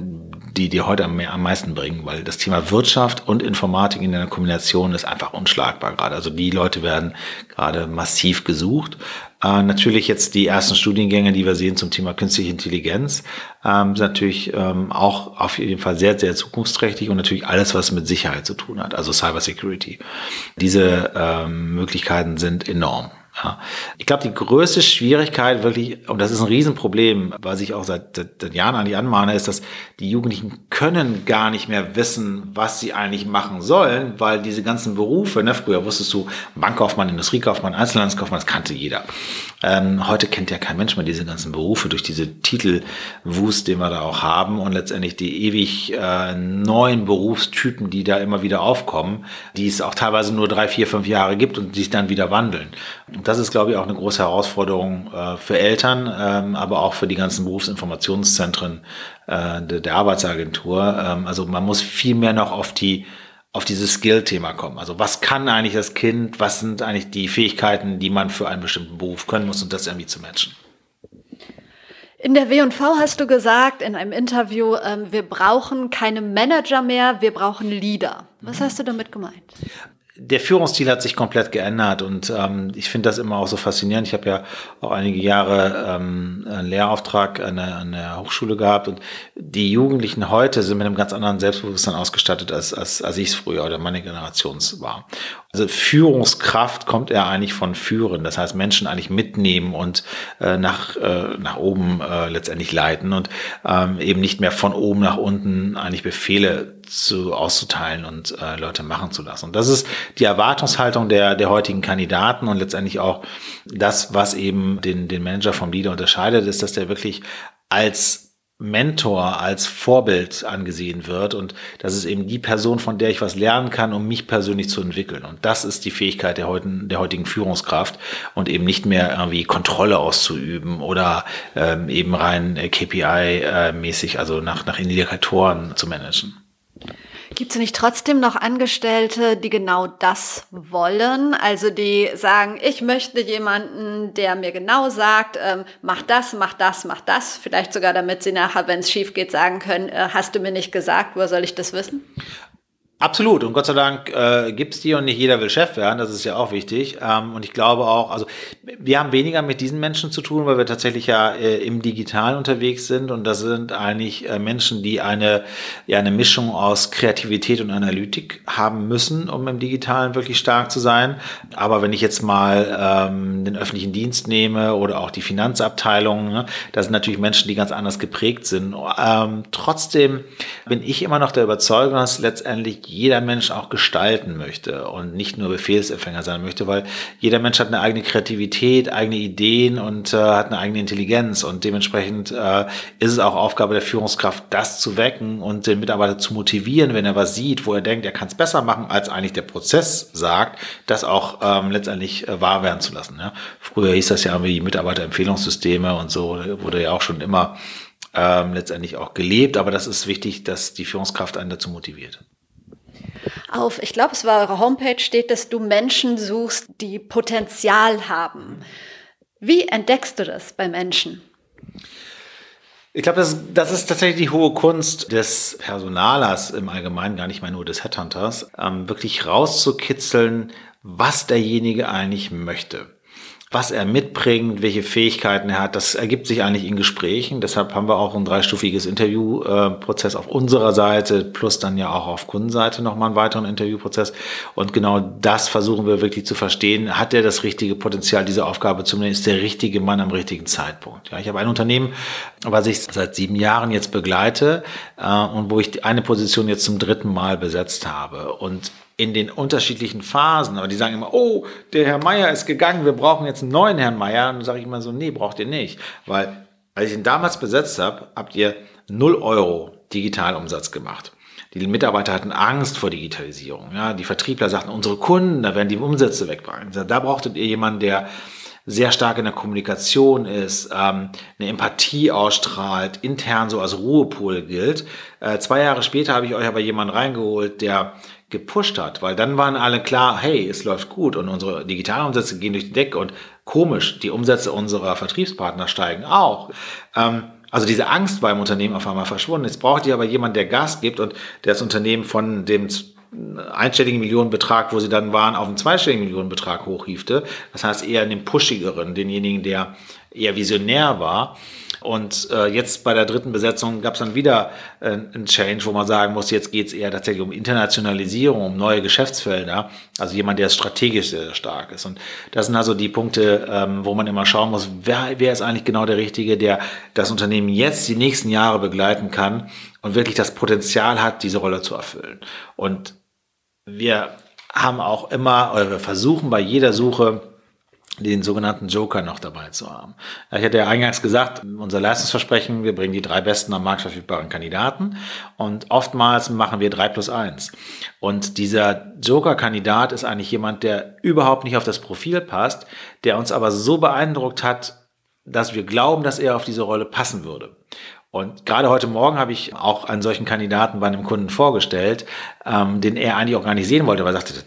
[SPEAKER 3] die dir heute am, am meisten bringen, weil das Thema Wirtschaft und Informatik in der Kombination ist einfach unschlagbar gerade. Also die Leute werden gerade massiv gesucht. Äh, natürlich jetzt die ersten Studiengänge, die wir sehen zum Thema künstliche Intelligenz, ähm, sind natürlich ähm, auch auf jeden Fall sehr, sehr zukunftsträchtig und natürlich alles, was mit Sicherheit zu tun hat, also Cybersecurity. Diese ähm, Möglichkeiten sind enorm. Ja. Ich glaube, die größte Schwierigkeit wirklich, und das ist ein Riesenproblem, was ich auch seit, seit, Jahren an die anmahne, ist, dass die Jugendlichen können gar nicht mehr wissen, was sie eigentlich machen sollen, weil diese ganzen Berufe, ne, früher wusstest du, Bankkaufmann, Industriekaufmann, Einzelhandelskaufmann, das kannte jeder. Ähm, heute kennt ja kein Mensch mehr diese ganzen Berufe durch diese Titelwust, den wir da auch haben und letztendlich die ewig äh, neuen Berufstypen, die da immer wieder aufkommen, die es auch teilweise nur drei, vier, fünf Jahre gibt und sich dann wieder wandeln. Und das ist, glaube ich, auch eine große Herausforderung äh, für Eltern, ähm, aber auch für die ganzen Berufsinformationszentren äh, der, der Arbeitsagentur. Ähm, also man muss viel mehr noch auf die auf dieses Skill-Thema kommen. Also was kann eigentlich das Kind, was sind eigentlich die Fähigkeiten, die man für einen bestimmten Beruf können muss und das irgendwie zu matchen.
[SPEAKER 2] In der W&V hast du gesagt in einem Interview, ähm, wir brauchen keine Manager mehr, wir brauchen Leader. Was mhm. hast du damit gemeint?
[SPEAKER 3] Der Führungsstil hat sich komplett geändert und ähm, ich finde das immer auch so faszinierend. Ich habe ja auch einige Jahre ähm, einen Lehrauftrag an der, an der Hochschule gehabt und die Jugendlichen heute sind mit einem ganz anderen Selbstbewusstsein ausgestattet, als, als, als ich es früher oder meine Generation war. Also Führungskraft kommt ja eigentlich von Führen, das heißt Menschen eigentlich mitnehmen und äh, nach, äh, nach oben äh, letztendlich leiten und ähm, eben nicht mehr von oben nach unten eigentlich Befehle zu, auszuteilen und äh, Leute machen zu lassen. Und das ist die Erwartungshaltung der, der heutigen Kandidaten und letztendlich auch das, was eben den, den Manager vom Leader unterscheidet, ist, dass der wirklich als Mentor, als Vorbild angesehen wird und das ist eben die Person, von der ich was lernen kann, um mich persönlich zu entwickeln. Und das ist die Fähigkeit der, heutigen, der heutigen Führungskraft und eben nicht mehr irgendwie Kontrolle auszuüben oder ähm, eben rein äh, KPI-mäßig, äh, also nach, nach Indikatoren zu managen.
[SPEAKER 2] Gibt es nicht trotzdem noch Angestellte, die genau das wollen? Also die sagen, ich möchte jemanden, der mir genau sagt, ähm, mach das, mach das, mach das. Vielleicht sogar, damit sie nachher, wenn es schief geht, sagen können, äh, hast du mir nicht gesagt, wo soll ich das wissen?
[SPEAKER 3] Absolut. Und Gott sei Dank äh, gibt die und nicht jeder will Chef werden. Das ist ja auch wichtig. Ähm, und ich glaube auch, also wir haben weniger mit diesen Menschen zu tun, weil wir tatsächlich ja äh, im Digitalen unterwegs sind. Und das sind eigentlich äh, Menschen, die eine, ja, eine Mischung aus Kreativität und Analytik haben müssen, um im Digitalen wirklich stark zu sein. Aber wenn ich jetzt mal ähm, den öffentlichen Dienst nehme oder auch die Finanzabteilung, ne, das sind natürlich Menschen, die ganz anders geprägt sind. Ähm, trotzdem bin ich immer noch der Überzeugung, dass letztendlich jeder Mensch auch gestalten möchte und nicht nur Befehlsempfänger sein möchte, weil jeder Mensch hat eine eigene Kreativität, eigene Ideen und äh, hat eine eigene Intelligenz und dementsprechend äh, ist es auch Aufgabe der Führungskraft, das zu wecken und den Mitarbeiter zu motivieren, wenn er was sieht, wo er denkt, er kann es besser machen, als eigentlich der Prozess sagt, das auch ähm, letztendlich äh, wahr werden zu lassen. Ja? Früher hieß das ja wie Mitarbeiterempfehlungssysteme und so, wurde ja auch schon immer ähm, letztendlich auch gelebt, aber das ist wichtig, dass die Führungskraft einen dazu motiviert
[SPEAKER 2] auf, ich glaube, es war eure Homepage, steht, dass du Menschen suchst, die Potenzial haben. Wie entdeckst du das bei Menschen?
[SPEAKER 3] Ich glaube, das, das ist tatsächlich die hohe Kunst des Personalers im Allgemeinen, gar nicht mal nur des Headhunters, ähm, wirklich rauszukitzeln, was derjenige eigentlich möchte was er mitbringt, welche Fähigkeiten er hat, das ergibt sich eigentlich in Gesprächen. Deshalb haben wir auch ein dreistufiges Interviewprozess auf unserer Seite, plus dann ja auch auf Kundenseite nochmal einen weiteren Interviewprozess. Und genau das versuchen wir wirklich zu verstehen. Hat er das richtige Potenzial, diese Aufgabe zu nehmen? Ist der richtige Mann am richtigen Zeitpunkt? Ja, ich habe ein Unternehmen, was ich seit sieben Jahren jetzt begleite äh, und wo ich eine Position jetzt zum dritten Mal besetzt habe. Und in den unterschiedlichen Phasen. Aber die sagen immer, oh, der Herr Meier ist gegangen, wir brauchen jetzt einen neuen Herrn Meier. Und dann sage ich immer so, nee, braucht ihr nicht. Weil, als ich ihn damals besetzt habe, habt ihr 0 Euro Digitalumsatz gemacht. Die Mitarbeiter hatten Angst vor Digitalisierung. Ja, die Vertriebler sagten, unsere Kunden, da werden die Umsätze wegbringen. Da brauchtet ihr jemanden, der sehr stark in der Kommunikation ist, ähm, eine Empathie ausstrahlt, intern so als Ruhepol gilt. Äh, zwei Jahre später habe ich euch aber jemanden reingeholt, der gepusht hat, weil dann waren alle klar, hey, es läuft gut und unsere Digitalumsätze gehen durch die Decke und komisch, die Umsätze unserer Vertriebspartner steigen auch. Ähm, also diese Angst war im Unternehmen auf einmal verschwunden. Jetzt braucht ihr aber jemanden, der Gas gibt und der das Unternehmen von dem einstelligen Millionenbetrag, wo sie dann waren, auf einen zweistelligen Millionenbetrag hochhiefte. Das heißt eher in den pushigeren, denjenigen, der eher visionär war. Und äh, jetzt bei der dritten Besetzung gab es dann wieder äh, einen Change, wo man sagen muss, jetzt geht es eher tatsächlich um Internationalisierung, um neue Geschäftsfelder. Also jemand, der strategisch sehr, sehr stark ist. Und das sind also die Punkte, ähm, wo man immer schauen muss, wer, wer ist eigentlich genau der Richtige, der das Unternehmen jetzt die nächsten Jahre begleiten kann und wirklich das Potenzial hat, diese Rolle zu erfüllen. Und wir haben auch immer, oder wir versuchen bei jeder Suche, den sogenannten Joker noch dabei zu haben. Ich hatte ja eingangs gesagt, unser Leistungsversprechen, wir bringen die drei besten am Markt verfügbaren Kandidaten und oftmals machen wir drei plus eins. Und dieser Joker-Kandidat ist eigentlich jemand, der überhaupt nicht auf das Profil passt, der uns aber so beeindruckt hat, dass wir glauben, dass er auf diese Rolle passen würde. Und gerade heute Morgen habe ich auch einen solchen Kandidaten bei einem Kunden vorgestellt, ähm, den er eigentlich auch gar nicht sehen wollte, weil er sagte,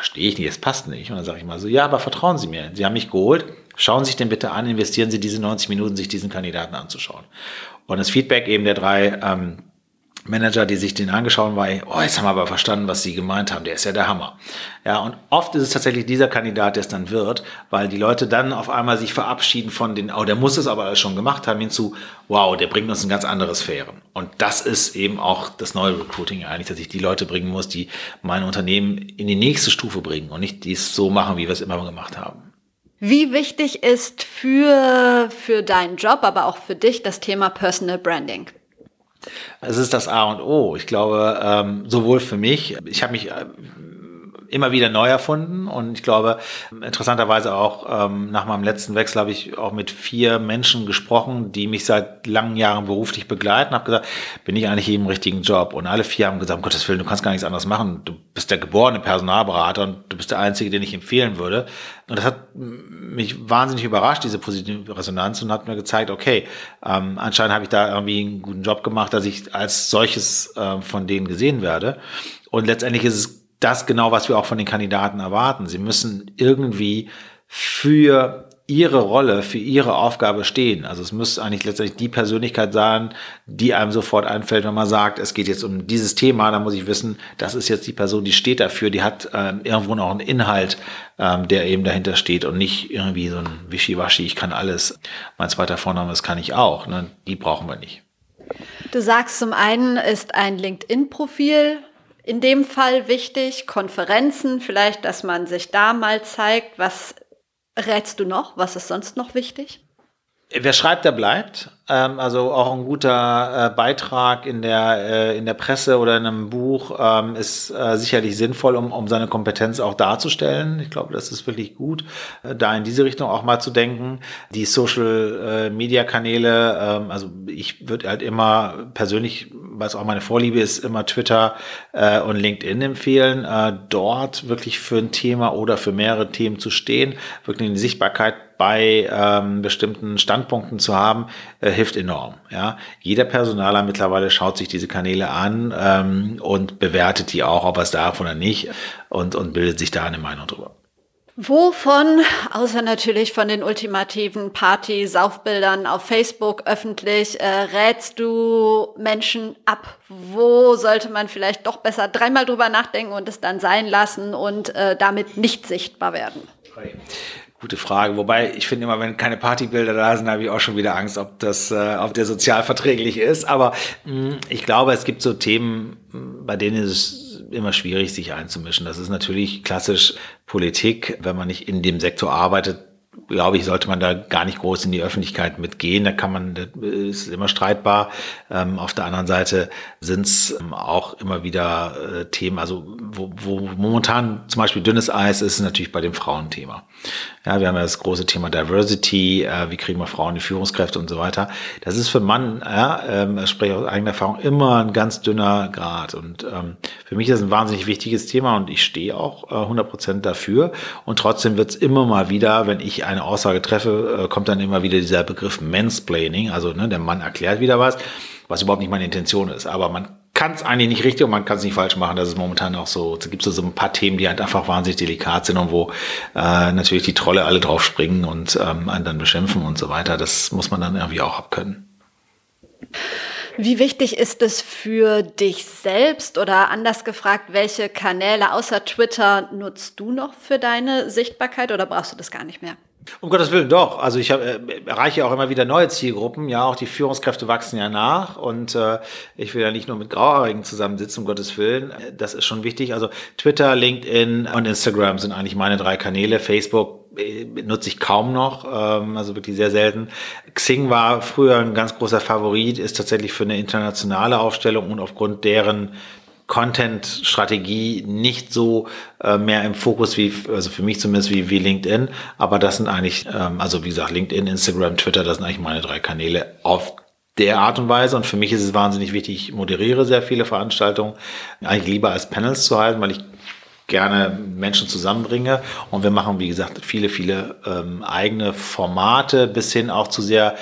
[SPEAKER 3] verstehe ich nicht, das passt nicht. Und dann sage ich mal so, ja, aber vertrauen Sie mir. Sie haben mich geholt, schauen Sie sich den bitte an, investieren Sie diese 90 Minuten, sich diesen Kandidaten anzuschauen. Und das Feedback eben der drei ähm, Manager, die sich den angeschaut haben, war, oh, jetzt haben wir aber verstanden, was sie gemeint haben. Der ist ja der Hammer. Ja, und oft ist es tatsächlich dieser Kandidat, der es dann wird, weil die Leute dann auf einmal sich verabschieden von den, oh, der muss es aber schon gemacht haben, hinzu, wow, der bringt uns eine ganz andere Sphäre. Und das ist eben auch das neue Recruiting eigentlich, dass ich die Leute bringen muss, die mein Unternehmen in die nächste Stufe bringen und nicht dies so machen, wie wir es immer gemacht haben.
[SPEAKER 2] Wie wichtig ist für, für deinen Job, aber auch für dich das Thema Personal Branding?
[SPEAKER 3] Es ist das A und O. Ich glaube, ähm, sowohl für mich, ich habe mich äh, immer wieder neu erfunden und ich glaube, interessanterweise auch ähm, nach meinem letzten Wechsel habe ich auch mit vier Menschen gesprochen, die mich seit langen Jahren beruflich begleiten, habe gesagt, bin ich eigentlich im richtigen Job? Und alle vier haben gesagt, um Gottes Willen, du kannst gar nichts anderes machen. Du bist der geborene Personalberater und du bist der Einzige, den ich empfehlen würde. Und das hat mich wahnsinnig überrascht, diese positive Resonanz, und hat mir gezeigt, okay, ähm, anscheinend habe ich da irgendwie einen guten Job gemacht, dass ich als solches äh, von denen gesehen werde. Und letztendlich ist es das genau, was wir auch von den Kandidaten erwarten. Sie müssen irgendwie für ihre Rolle, für ihre Aufgabe stehen. Also es müsste eigentlich letztendlich die Persönlichkeit sein, die einem sofort einfällt, wenn man sagt, es geht jetzt um dieses Thema, dann muss ich wissen, das ist jetzt die Person, die steht dafür, die hat ähm, irgendwo noch einen Inhalt, ähm, der eben dahinter steht und nicht irgendwie so ein Wischiwaschi, ich kann alles. Mein zweiter Vorname, das kann ich auch. Ne? Die brauchen wir nicht.
[SPEAKER 2] Du sagst zum einen ist ein LinkedIn-Profil in dem Fall wichtig, Konferenzen, vielleicht, dass man sich da mal zeigt. Was rätst du noch? Was ist sonst noch wichtig?
[SPEAKER 3] Wer schreibt, der bleibt. Ähm, also auch ein guter äh, Beitrag in der, äh, in der Presse oder in einem Buch ähm, ist äh, sicherlich sinnvoll, um, um seine Kompetenz auch darzustellen. Ich glaube, das ist wirklich gut, äh, da in diese Richtung auch mal zu denken. Die Social-Media-Kanäle, äh, ähm, also ich würde halt immer persönlich, was auch meine Vorliebe ist, immer Twitter äh, und LinkedIn empfehlen, dort wirklich für ein Thema oder für mehrere Themen zu stehen, wirklich eine Sichtbarkeit bei ähm, bestimmten Standpunkten zu haben, äh, hilft enorm. Ja, jeder Personaler mittlerweile schaut sich diese Kanäle an ähm, und bewertet die auch, ob er es darf oder nicht, und und bildet sich da eine Meinung drüber.
[SPEAKER 2] Wovon, außer natürlich von den ultimativen Party-Saufbildern auf Facebook öffentlich, äh, rätst du Menschen ab? Wo sollte man vielleicht doch besser dreimal drüber nachdenken und es dann sein lassen und äh, damit nicht sichtbar werden?
[SPEAKER 3] Gute Frage. Wobei ich finde immer, wenn keine Partybilder da sind, habe ich auch schon wieder Angst, ob das, äh, ob der sozial verträglich ist. Aber mh, mm, ich glaube, es gibt so Themen, bei denen ist es immer schwierig, sich einzumischen. Das ist natürlich klassisch Politik. Wenn man nicht in dem Sektor arbeitet, glaube ich, sollte man da gar nicht groß in die Öffentlichkeit mitgehen. Da kann man, das ist immer streitbar. Ähm, auf der anderen Seite sind es ähm, auch immer wieder äh, Themen, also wo, wo momentan zum Beispiel dünnes Eis ist, ist natürlich bei dem Frauenthema. Ja, wir haben ja das große Thema Diversity, äh, wie kriegen wir Frauen die Führungskräfte und so weiter. Das ist für Mann, ja, ähm, ich spreche aus eigener Erfahrung, immer ein ganz dünner Grad. Und ähm, für mich ist das ein wahnsinnig wichtiges Thema und ich stehe auch äh, 100% dafür. Und trotzdem wird es immer mal wieder, wenn ich eine Aussage treffe, äh, kommt dann immer wieder dieser Begriff Mansplaining, also ne, der Mann erklärt wieder was, was überhaupt nicht meine Intention ist. Aber man kann es eigentlich nicht richtig und man kann es nicht falsch machen. Das ist momentan auch so. Es gibt so ein paar Themen, die halt einfach wahnsinnig delikat sind und wo äh, natürlich die Trolle alle drauf springen und ähm, einen dann beschimpfen und so weiter. Das muss man dann irgendwie auch abkönnen.
[SPEAKER 2] Wie wichtig ist es für dich selbst oder anders gefragt, welche Kanäle außer Twitter nutzt du noch für deine Sichtbarkeit oder brauchst du das gar nicht mehr?
[SPEAKER 3] Um Gottes Willen, doch. Also ich hab, äh, erreiche auch immer wieder neue Zielgruppen. Ja, auch die Führungskräfte wachsen ja nach. Und äh, ich will ja nicht nur mit Grauhaarigen zusammensitzen, um Gottes Willen. Das ist schon wichtig. Also Twitter, LinkedIn und Instagram sind eigentlich meine drei Kanäle. Facebook äh, nutze ich kaum noch, ähm, also wirklich sehr selten. Xing war früher ein ganz großer Favorit, ist tatsächlich für eine internationale Aufstellung und aufgrund deren Content-Strategie nicht so äh, mehr im Fokus wie, also für mich zumindest wie, wie LinkedIn. Aber das sind eigentlich, ähm, also wie gesagt, LinkedIn, Instagram, Twitter, das sind eigentlich meine drei Kanäle auf der Art und Weise. Und für mich ist es wahnsinnig wichtig, ich moderiere sehr viele Veranstaltungen, eigentlich lieber als Panels zu halten, weil ich gerne Menschen zusammenbringe. Und wir machen, wie gesagt, viele, viele ähm, eigene Formate bis hin auch zu sehr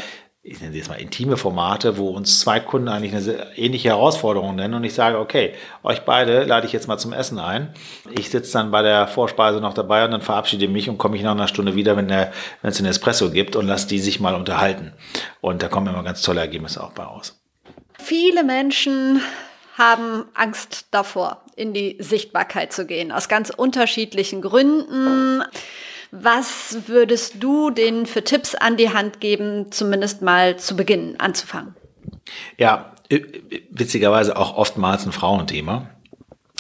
[SPEAKER 3] ich nenne sie jetzt mal intime Formate, wo uns zwei Kunden eigentlich eine ähnliche Herausforderung nennen und ich sage, okay, euch beide lade ich jetzt mal zum Essen ein. Ich sitze dann bei der Vorspeise noch dabei und dann verabschiede mich und komme ich nach einer Stunde wieder, wenn, es einen Espresso gibt und lasse die sich mal unterhalten. Und da kommen immer ganz tolle Ergebnisse auch bei raus.
[SPEAKER 2] Viele Menschen haben Angst davor, in die Sichtbarkeit zu gehen, aus ganz unterschiedlichen Gründen. Was würdest du denen für Tipps an die Hand geben, zumindest mal zu Beginn anzufangen?
[SPEAKER 3] Ja, witzigerweise auch oftmals ein Frauenthema.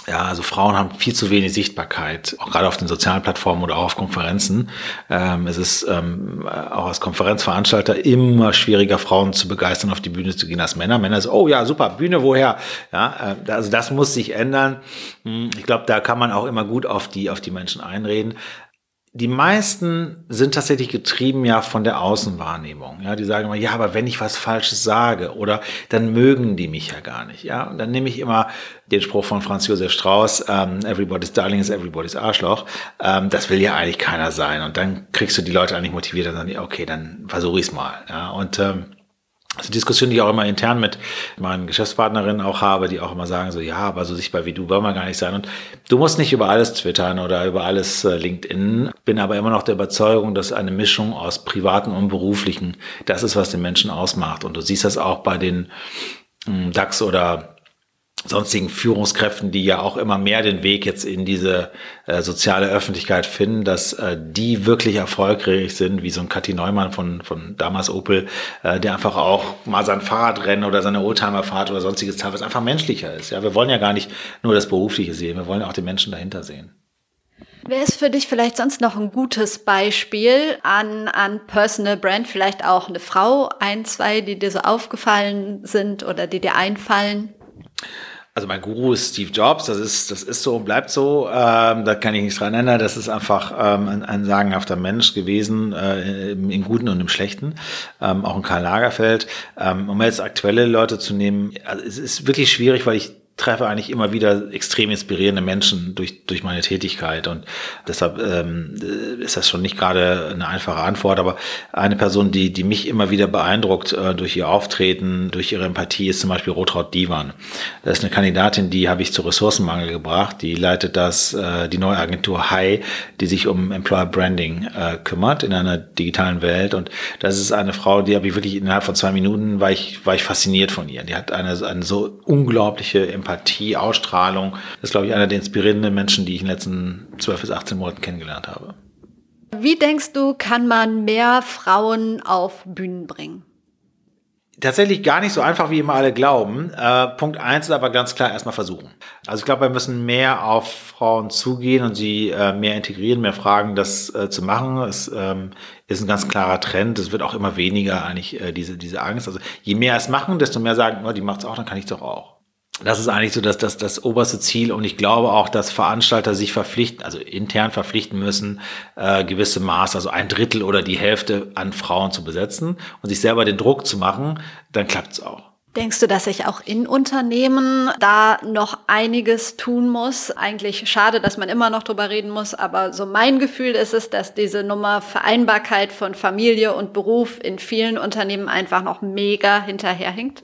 [SPEAKER 3] Ja, also Frauen haben viel zu wenig Sichtbarkeit, auch gerade auf den sozialen Plattformen oder auch auf Konferenzen. Ähm, es ist ähm, auch als Konferenzveranstalter immer schwieriger, Frauen zu begeistern, auf die Bühne zu gehen als Männer. Männer sind, oh ja, super, Bühne, woher? Ja, äh, also das muss sich ändern. Hm, ich glaube, da kann man auch immer gut auf die, auf die Menschen einreden die meisten sind tatsächlich getrieben ja von der Außenwahrnehmung. Ja, die sagen immer, ja, aber wenn ich was Falsches sage oder dann mögen die mich ja gar nicht. Ja, und dann nehme ich immer den Spruch von Franz Josef Strauß, ähm, everybody's darling is everybody's Arschloch. Ähm, das will ja eigentlich keiner sein. Und dann kriegst du die Leute eigentlich motiviert und sagen, okay, dann versuche ich's mal. Ja, und ähm, also Diskussion, die ich auch immer intern mit meinen Geschäftspartnerinnen auch habe, die auch immer sagen so, ja, aber so sichtbar wie du wollen wir gar nicht sein. Und du musst nicht über alles twittern oder über alles äh, LinkedIn. Bin aber immer noch der Überzeugung, dass eine Mischung aus privaten und beruflichen, das ist, was den Menschen ausmacht. Und du siehst das auch bei den hm, DAX oder sonstigen Führungskräften, die ja auch immer mehr den Weg jetzt in diese äh, soziale Öffentlichkeit finden, dass äh, die wirklich erfolgreich sind, wie so ein Kathi Neumann von, von damals Opel, äh, der einfach auch mal sein Fahrradrennen oder seine Oldtimerfahrt oder sonstiges teilweise einfach menschlicher ist. Ja, wir wollen ja gar nicht nur das Berufliche sehen, wir wollen auch den Menschen dahinter sehen.
[SPEAKER 2] Wer ist für dich vielleicht sonst noch ein gutes Beispiel an, an Personal Brand? Vielleicht auch eine Frau, ein, zwei, die dir so aufgefallen sind oder die dir einfallen?
[SPEAKER 3] Also mein Guru ist Steve Jobs, das ist, das ist so und bleibt so, ähm, da kann ich nichts dran ändern. Das ist einfach ähm, ein, ein sagenhafter Mensch gewesen, äh, im, im Guten und im Schlechten, ähm, auch ein Karl Lagerfeld. Ähm, um jetzt aktuelle Leute zu nehmen, also es ist wirklich schwierig, weil ich treffe eigentlich immer wieder extrem inspirierende Menschen durch, durch meine Tätigkeit. Und deshalb ähm, ist das schon nicht gerade eine einfache Antwort. Aber eine Person, die, die mich immer wieder beeindruckt äh, durch ihr Auftreten, durch ihre Empathie, ist zum Beispiel Rotraud Divan. Das ist eine Kandidatin, die habe ich zu Ressourcenmangel gebracht. Die leitet das, äh, die neue Agentur High, die sich um Employer Branding äh, kümmert in einer digitalen Welt. Und das ist eine Frau, die habe ich wirklich innerhalb von zwei Minuten war ich, war ich fasziniert von ihr. Die hat eine, eine so unglaubliche Empathie Empathie, Ausstrahlung. Das ist, glaube ich, einer der inspirierenden Menschen, die ich in den letzten 12 bis 18 Monaten kennengelernt habe.
[SPEAKER 2] Wie denkst du, kann man mehr Frauen auf Bühnen bringen?
[SPEAKER 3] Tatsächlich gar nicht so einfach, wie immer alle glauben. Äh, Punkt eins ist aber ganz klar erstmal versuchen. Also ich glaube, wir müssen mehr auf Frauen zugehen und sie äh, mehr integrieren, mehr fragen, das äh, zu machen. Es ähm, ist ein ganz klarer Trend. Es wird auch immer weniger eigentlich äh, diese, diese Angst. Also je mehr es machen, desto mehr sagen, oh, die macht es auch, dann kann ich es doch auch. Das ist eigentlich so das, das, das oberste Ziel und ich glaube auch, dass Veranstalter sich verpflichten, also intern verpflichten müssen, äh, gewisse Maß, also ein Drittel oder die Hälfte an Frauen zu besetzen und sich selber den Druck zu machen, dann klappt es auch.
[SPEAKER 2] Denkst du, dass sich auch in Unternehmen da noch einiges tun muss? Eigentlich schade, dass man immer noch drüber reden muss, aber so mein Gefühl ist es, dass diese Nummer Vereinbarkeit von Familie und Beruf in vielen Unternehmen einfach noch mega hinterherhinkt.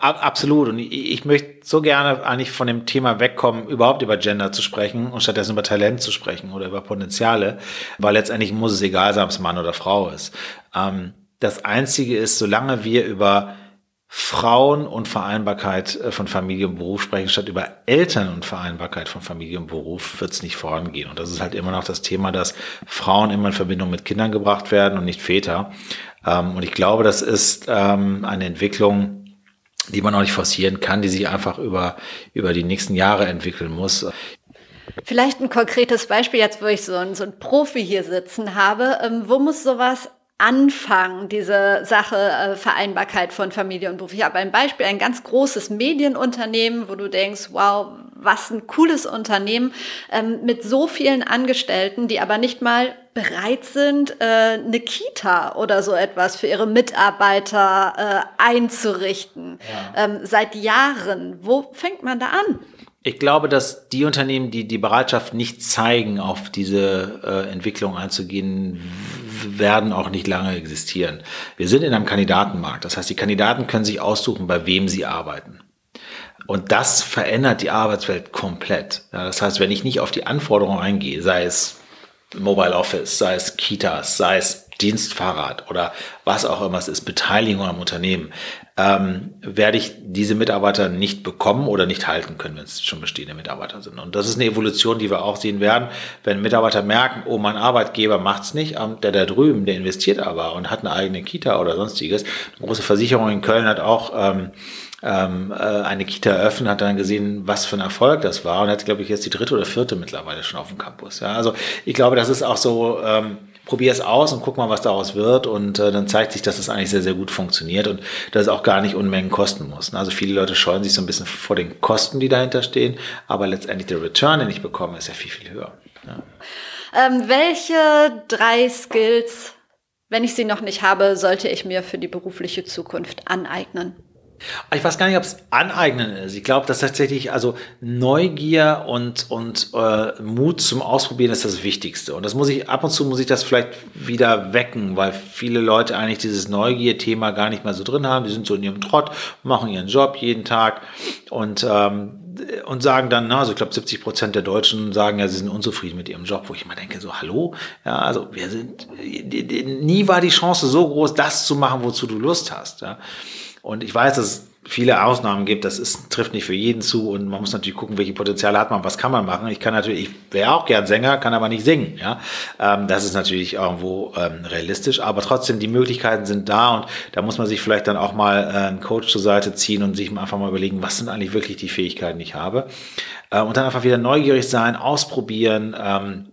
[SPEAKER 3] Absolut. Und ich, ich, möchte so gerne eigentlich von dem Thema wegkommen, überhaupt über Gender zu sprechen und stattdessen über Talent zu sprechen oder über Potenziale, weil letztendlich muss es egal sein, ob es Mann oder Frau ist. Ähm, das Einzige ist, solange wir über Frauen und Vereinbarkeit äh, von Familie und Beruf sprechen, statt über Eltern und Vereinbarkeit von Familie und Beruf, wird es nicht vorangehen. Und das ist halt immer noch das Thema, dass Frauen immer in Verbindung mit Kindern gebracht werden und nicht Väter. Ähm, und ich glaube, das ist ähm, eine Entwicklung, die man auch nicht forcieren kann, die sich einfach über, über die nächsten Jahre entwickeln muss.
[SPEAKER 2] Vielleicht ein konkretes Beispiel jetzt, wo ich so einen, so einen Profi hier sitzen habe. Ähm, wo muss sowas anfangen, diese Sache äh, Vereinbarkeit von Familie und Beruf? Ich habe ein Beispiel, ein ganz großes Medienunternehmen, wo du denkst, wow, was ein cooles Unternehmen ähm, mit so vielen Angestellten, die aber nicht mal bereit sind, äh, eine Kita oder so etwas für ihre Mitarbeiter äh, einzurichten. Ja. Ähm, seit Jahren. Wo fängt man da an?
[SPEAKER 3] Ich glaube, dass die Unternehmen, die die Bereitschaft nicht zeigen, auf diese äh, Entwicklung einzugehen, werden auch nicht lange existieren. Wir sind in einem Kandidatenmarkt. Das heißt, die Kandidaten können sich aussuchen, bei wem sie arbeiten. Und das verändert die Arbeitswelt komplett. Ja, das heißt, wenn ich nicht auf die Anforderungen eingehe, sei es Mobile Office, sei es Kitas, sei es Dienstfahrrad oder was auch immer es ist, Beteiligung am Unternehmen, ähm, werde ich diese Mitarbeiter nicht bekommen oder nicht halten können, wenn es schon bestehende Mitarbeiter sind. Und das ist eine Evolution, die wir auch sehen werden, wenn Mitarbeiter merken, oh, mein Arbeitgeber macht's nicht, ähm, der da drüben, der investiert aber und hat eine eigene Kita oder sonstiges. Eine große Versicherung in Köln hat auch ähm, ähm, äh, eine Kita eröffnet, hat dann gesehen, was für ein Erfolg das war und hat, glaube ich, jetzt die dritte oder vierte mittlerweile schon auf dem Campus. Ja, also ich glaube, das ist auch so, ähm, probier es aus und guck mal, was daraus wird und äh, dann zeigt sich, dass es das eigentlich sehr, sehr gut funktioniert und dass es auch gar nicht Unmengen kosten muss. Also viele Leute scheuen sich so ein bisschen vor den Kosten, die dahinter stehen, aber letztendlich der Return, den ich bekomme, ist ja viel, viel höher. Ja.
[SPEAKER 2] Ähm, welche drei Skills, wenn ich sie noch nicht habe, sollte ich mir für die berufliche Zukunft aneignen?
[SPEAKER 3] Ich weiß gar nicht, ob es aneignen ist. Ich glaube, dass tatsächlich also Neugier und, und äh, Mut zum Ausprobieren ist das Wichtigste. Und das muss ich, ab und zu muss ich das vielleicht wieder wecken, weil viele Leute eigentlich dieses Neugier-Thema gar nicht mehr so drin haben. Die sind so in ihrem Trott, machen ihren Job jeden Tag und, ähm, und sagen dann, na, also ich glaube 70 Prozent der Deutschen sagen ja, sie sind unzufrieden mit ihrem Job, wo ich immer denke, so, hallo? Ja, also wir sind, nie war die Chance so groß, das zu machen, wozu du Lust hast. Ja. Und ich weiß, dass es viele Ausnahmen gibt, das ist, trifft nicht für jeden zu und man muss natürlich gucken, welche Potenziale hat man, was kann man machen. Ich kann natürlich, ich wäre auch gern Sänger, kann aber nicht singen. Ja, ähm, Das ist natürlich irgendwo ähm, realistisch, aber trotzdem, die Möglichkeiten sind da und da muss man sich vielleicht dann auch mal äh, einen Coach zur Seite ziehen und sich einfach mal überlegen, was sind eigentlich wirklich die Fähigkeiten, die ich habe. Äh, und dann einfach wieder neugierig sein, ausprobieren, ähm,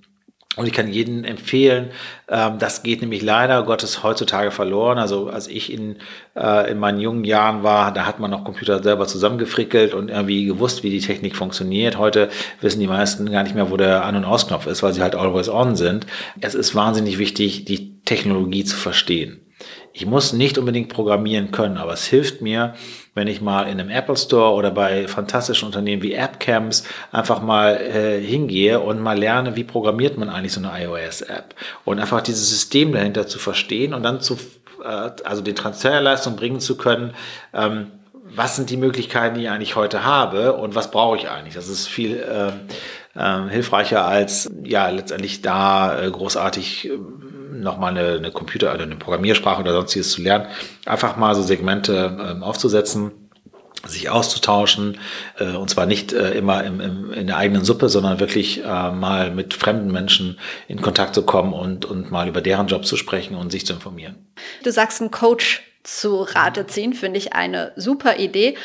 [SPEAKER 3] und ich kann jedem empfehlen, ähm, das geht nämlich leider Gottes heutzutage verloren. Also als ich in, äh, in meinen jungen Jahren war, da hat man noch Computer selber zusammengefrickelt und irgendwie gewusst, wie die Technik funktioniert. Heute wissen die meisten gar nicht mehr, wo der An- und Ausknopf ist, weil sie halt always on sind. Es ist wahnsinnig wichtig, die Technologie zu verstehen. Ich muss nicht unbedingt programmieren können, aber es hilft mir, wenn ich mal in einem Apple Store oder bei fantastischen Unternehmen wie AppCamps einfach mal äh, hingehe und mal lerne, wie programmiert man eigentlich so eine iOS-App und einfach dieses System dahinter zu verstehen und dann zu, äh, also den Transferleistung bringen zu können, ähm, was sind die Möglichkeiten, die ich eigentlich heute habe und was brauche ich eigentlich? Das ist viel äh, äh, hilfreicher als ja letztendlich da äh, großartig äh, nochmal eine, eine Computer- oder eine Programmiersprache oder sonstiges zu lernen. Einfach mal so Segmente ähm, aufzusetzen sich auszutauschen äh, und zwar nicht äh, immer im, im, in der eigenen Suppe, sondern wirklich äh, mal mit fremden Menschen in Kontakt zu kommen und, und mal über deren Job zu sprechen und sich zu informieren.
[SPEAKER 2] Du sagst, ein Coach zu Rate ziehen, finde ich eine super Idee.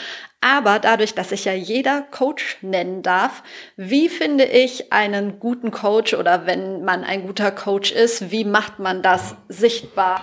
[SPEAKER 2] Aber dadurch, dass sich ja jeder Coach nennen darf, wie finde ich einen guten Coach oder wenn man ein guter Coach ist, wie macht man das sichtbar?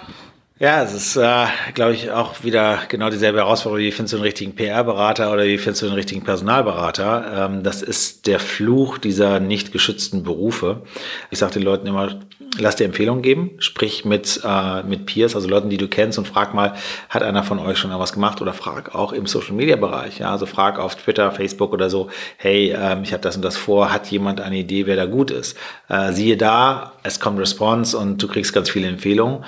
[SPEAKER 3] Ja, es ist, äh, glaube ich, auch wieder genau dieselbe Herausforderung. Wie findest du einen richtigen PR-Berater oder wie findest du einen richtigen Personalberater? Ähm, das ist der Fluch dieser nicht geschützten Berufe. Ich sage den Leuten immer, lass dir Empfehlungen geben, sprich mit, äh, mit Peers, also Leuten, die du kennst und frag mal, hat einer von euch schon was gemacht oder frag auch im Social-Media-Bereich. Ja? Also frag auf Twitter, Facebook oder so, hey, ähm, ich habe das und das vor, hat jemand eine Idee, wer da gut ist? Äh, siehe da, es kommt Response und du kriegst ganz viele Empfehlungen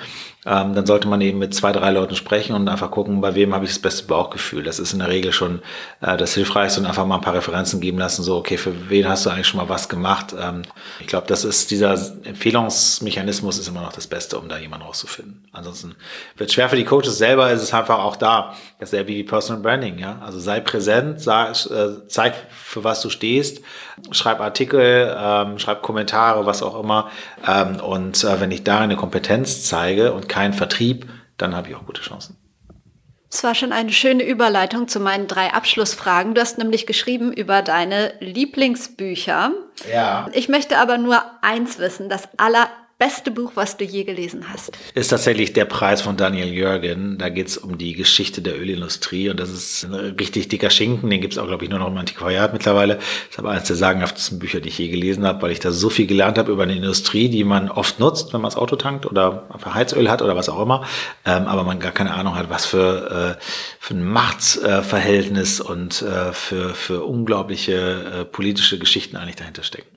[SPEAKER 3] ähm, dann sollte man eben mit zwei, drei Leuten sprechen und einfach gucken, bei wem habe ich das beste Bauchgefühl. Das ist in der Regel schon äh, das Hilfreichste und einfach mal ein paar Referenzen geben lassen, so, okay, für wen hast du eigentlich schon mal was gemacht? Ähm, ich glaube, das ist dieser Empfehlungsmechanismus ist immer noch das Beste, um da jemanden rauszufinden. Ansonsten wird schwer für die Coaches selber, ist es einfach auch da. Dasselbe wie Personal Branding, ja. Also sei präsent, sag, äh, zeig, für was du stehst, schreib Artikel, ähm, schreib Kommentare, was auch immer. Ähm, und äh, wenn ich da eine Kompetenz zeige und keinen Vertrieb, dann habe ich auch gute Chancen.
[SPEAKER 2] Das war schon eine schöne Überleitung zu meinen drei Abschlussfragen. Du hast nämlich geschrieben über deine Lieblingsbücher.
[SPEAKER 3] Ja.
[SPEAKER 2] Ich möchte aber nur eins wissen, das aller beste Buch, was du je gelesen hast?
[SPEAKER 3] Ist tatsächlich der Preis von Daniel Jürgen. Da geht es um die Geschichte der Ölindustrie und das ist ein richtig dicker Schinken. Den gibt es auch, glaube ich, nur noch im Antiquariat mittlerweile. Das ist aber eines der sagenhaftesten Bücher, die ich je gelesen habe, weil ich da so viel gelernt habe über eine Industrie, die man oft nutzt, wenn man das Auto tankt oder einfach Heizöl hat oder was auch immer. Ähm, aber man gar keine Ahnung hat, was für, äh, für ein Machtverhältnis und äh, für, für unglaubliche äh, politische Geschichten eigentlich dahinter stecken.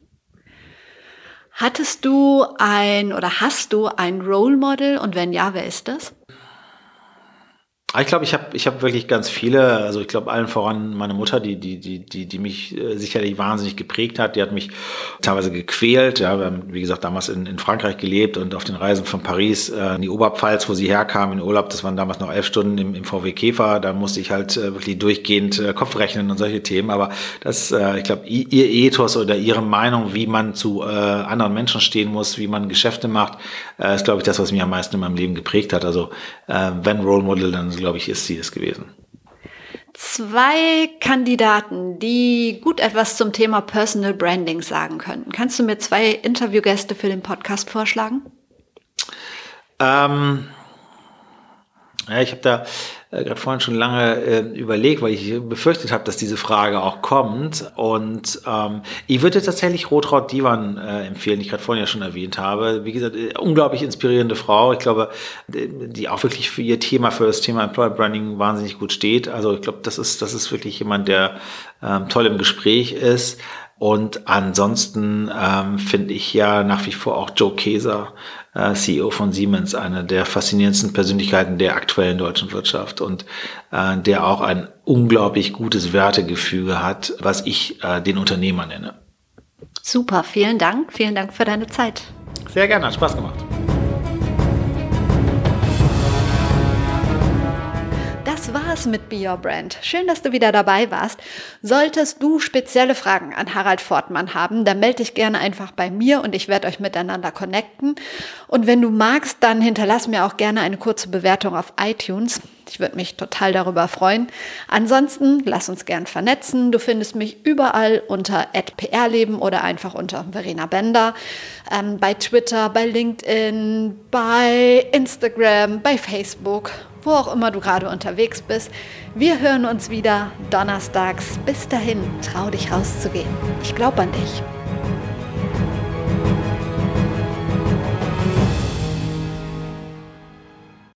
[SPEAKER 2] Hattest du ein oder hast du ein Role Model und wenn ja, wer ist das?
[SPEAKER 3] Ah, ich glaube, ich habe ich hab wirklich ganz viele, also ich glaube allen voran meine Mutter, die, die, die, die, die mich äh, sicherlich wahnsinnig geprägt hat, die hat mich teilweise gequält. Ja, wir haben, wie gesagt, damals in, in Frankreich gelebt und auf den Reisen von Paris äh, in die Oberpfalz, wo sie herkam, in Urlaub, das waren damals noch elf Stunden im, im VW Käfer, da musste ich halt äh, wirklich durchgehend äh, Kopf rechnen und solche Themen. Aber das, äh, ich glaube, ihr Ethos oder ihre Meinung, wie man zu äh, anderen Menschen stehen muss, wie man Geschäfte macht, äh, ist, glaube ich, das, was mich am meisten in meinem Leben geprägt hat. Also äh, wenn Role Model, dann glaube ich, ist sie es gewesen.
[SPEAKER 2] Zwei Kandidaten, die gut etwas zum Thema Personal Branding sagen könnten. Kannst du mir zwei Interviewgäste für den Podcast vorschlagen?
[SPEAKER 3] Ähm, ja, ich habe da äh, gerade vorhin schon lange äh, überlegt, weil ich befürchtet habe, dass diese Frage auch kommt. Und ähm, ich würde tatsächlich Rotraud Divan äh, empfehlen, die ich gerade vorhin ja schon erwähnt habe. Wie gesagt, äh, unglaublich inspirierende Frau. Ich glaube, die auch wirklich für ihr Thema, für das Thema Employer Branding wahnsinnig gut steht. Also ich glaube, das ist, das ist wirklich jemand, der ähm, toll im Gespräch ist. Und ansonsten ähm, finde ich ja nach wie vor auch Joe Keser, äh, CEO von Siemens, eine der faszinierendsten Persönlichkeiten der aktuellen deutschen Wirtschaft und äh, der auch ein unglaublich gutes Wertegefüge hat, was ich äh, den Unternehmer nenne.
[SPEAKER 2] Super, vielen Dank. Vielen Dank für deine Zeit.
[SPEAKER 3] Sehr gerne, hat Spaß gemacht.
[SPEAKER 2] Das mit Be Your Brand. Schön, dass du wieder dabei warst. Solltest du spezielle Fragen an Harald Fortmann haben, dann melde dich gerne einfach bei mir und ich werde euch miteinander connecten. Und wenn du magst, dann hinterlass mir auch gerne eine kurze Bewertung auf iTunes. Ich würde mich total darüber freuen. Ansonsten lass uns gern vernetzen. Du findest mich überall unter @prleben oder einfach unter Verena Bender. Ähm, bei Twitter, bei LinkedIn, bei Instagram, bei Facebook wo auch immer du gerade unterwegs bist. Wir hören uns wieder donnerstags. Bis dahin, trau dich rauszugehen. Ich glaube an dich.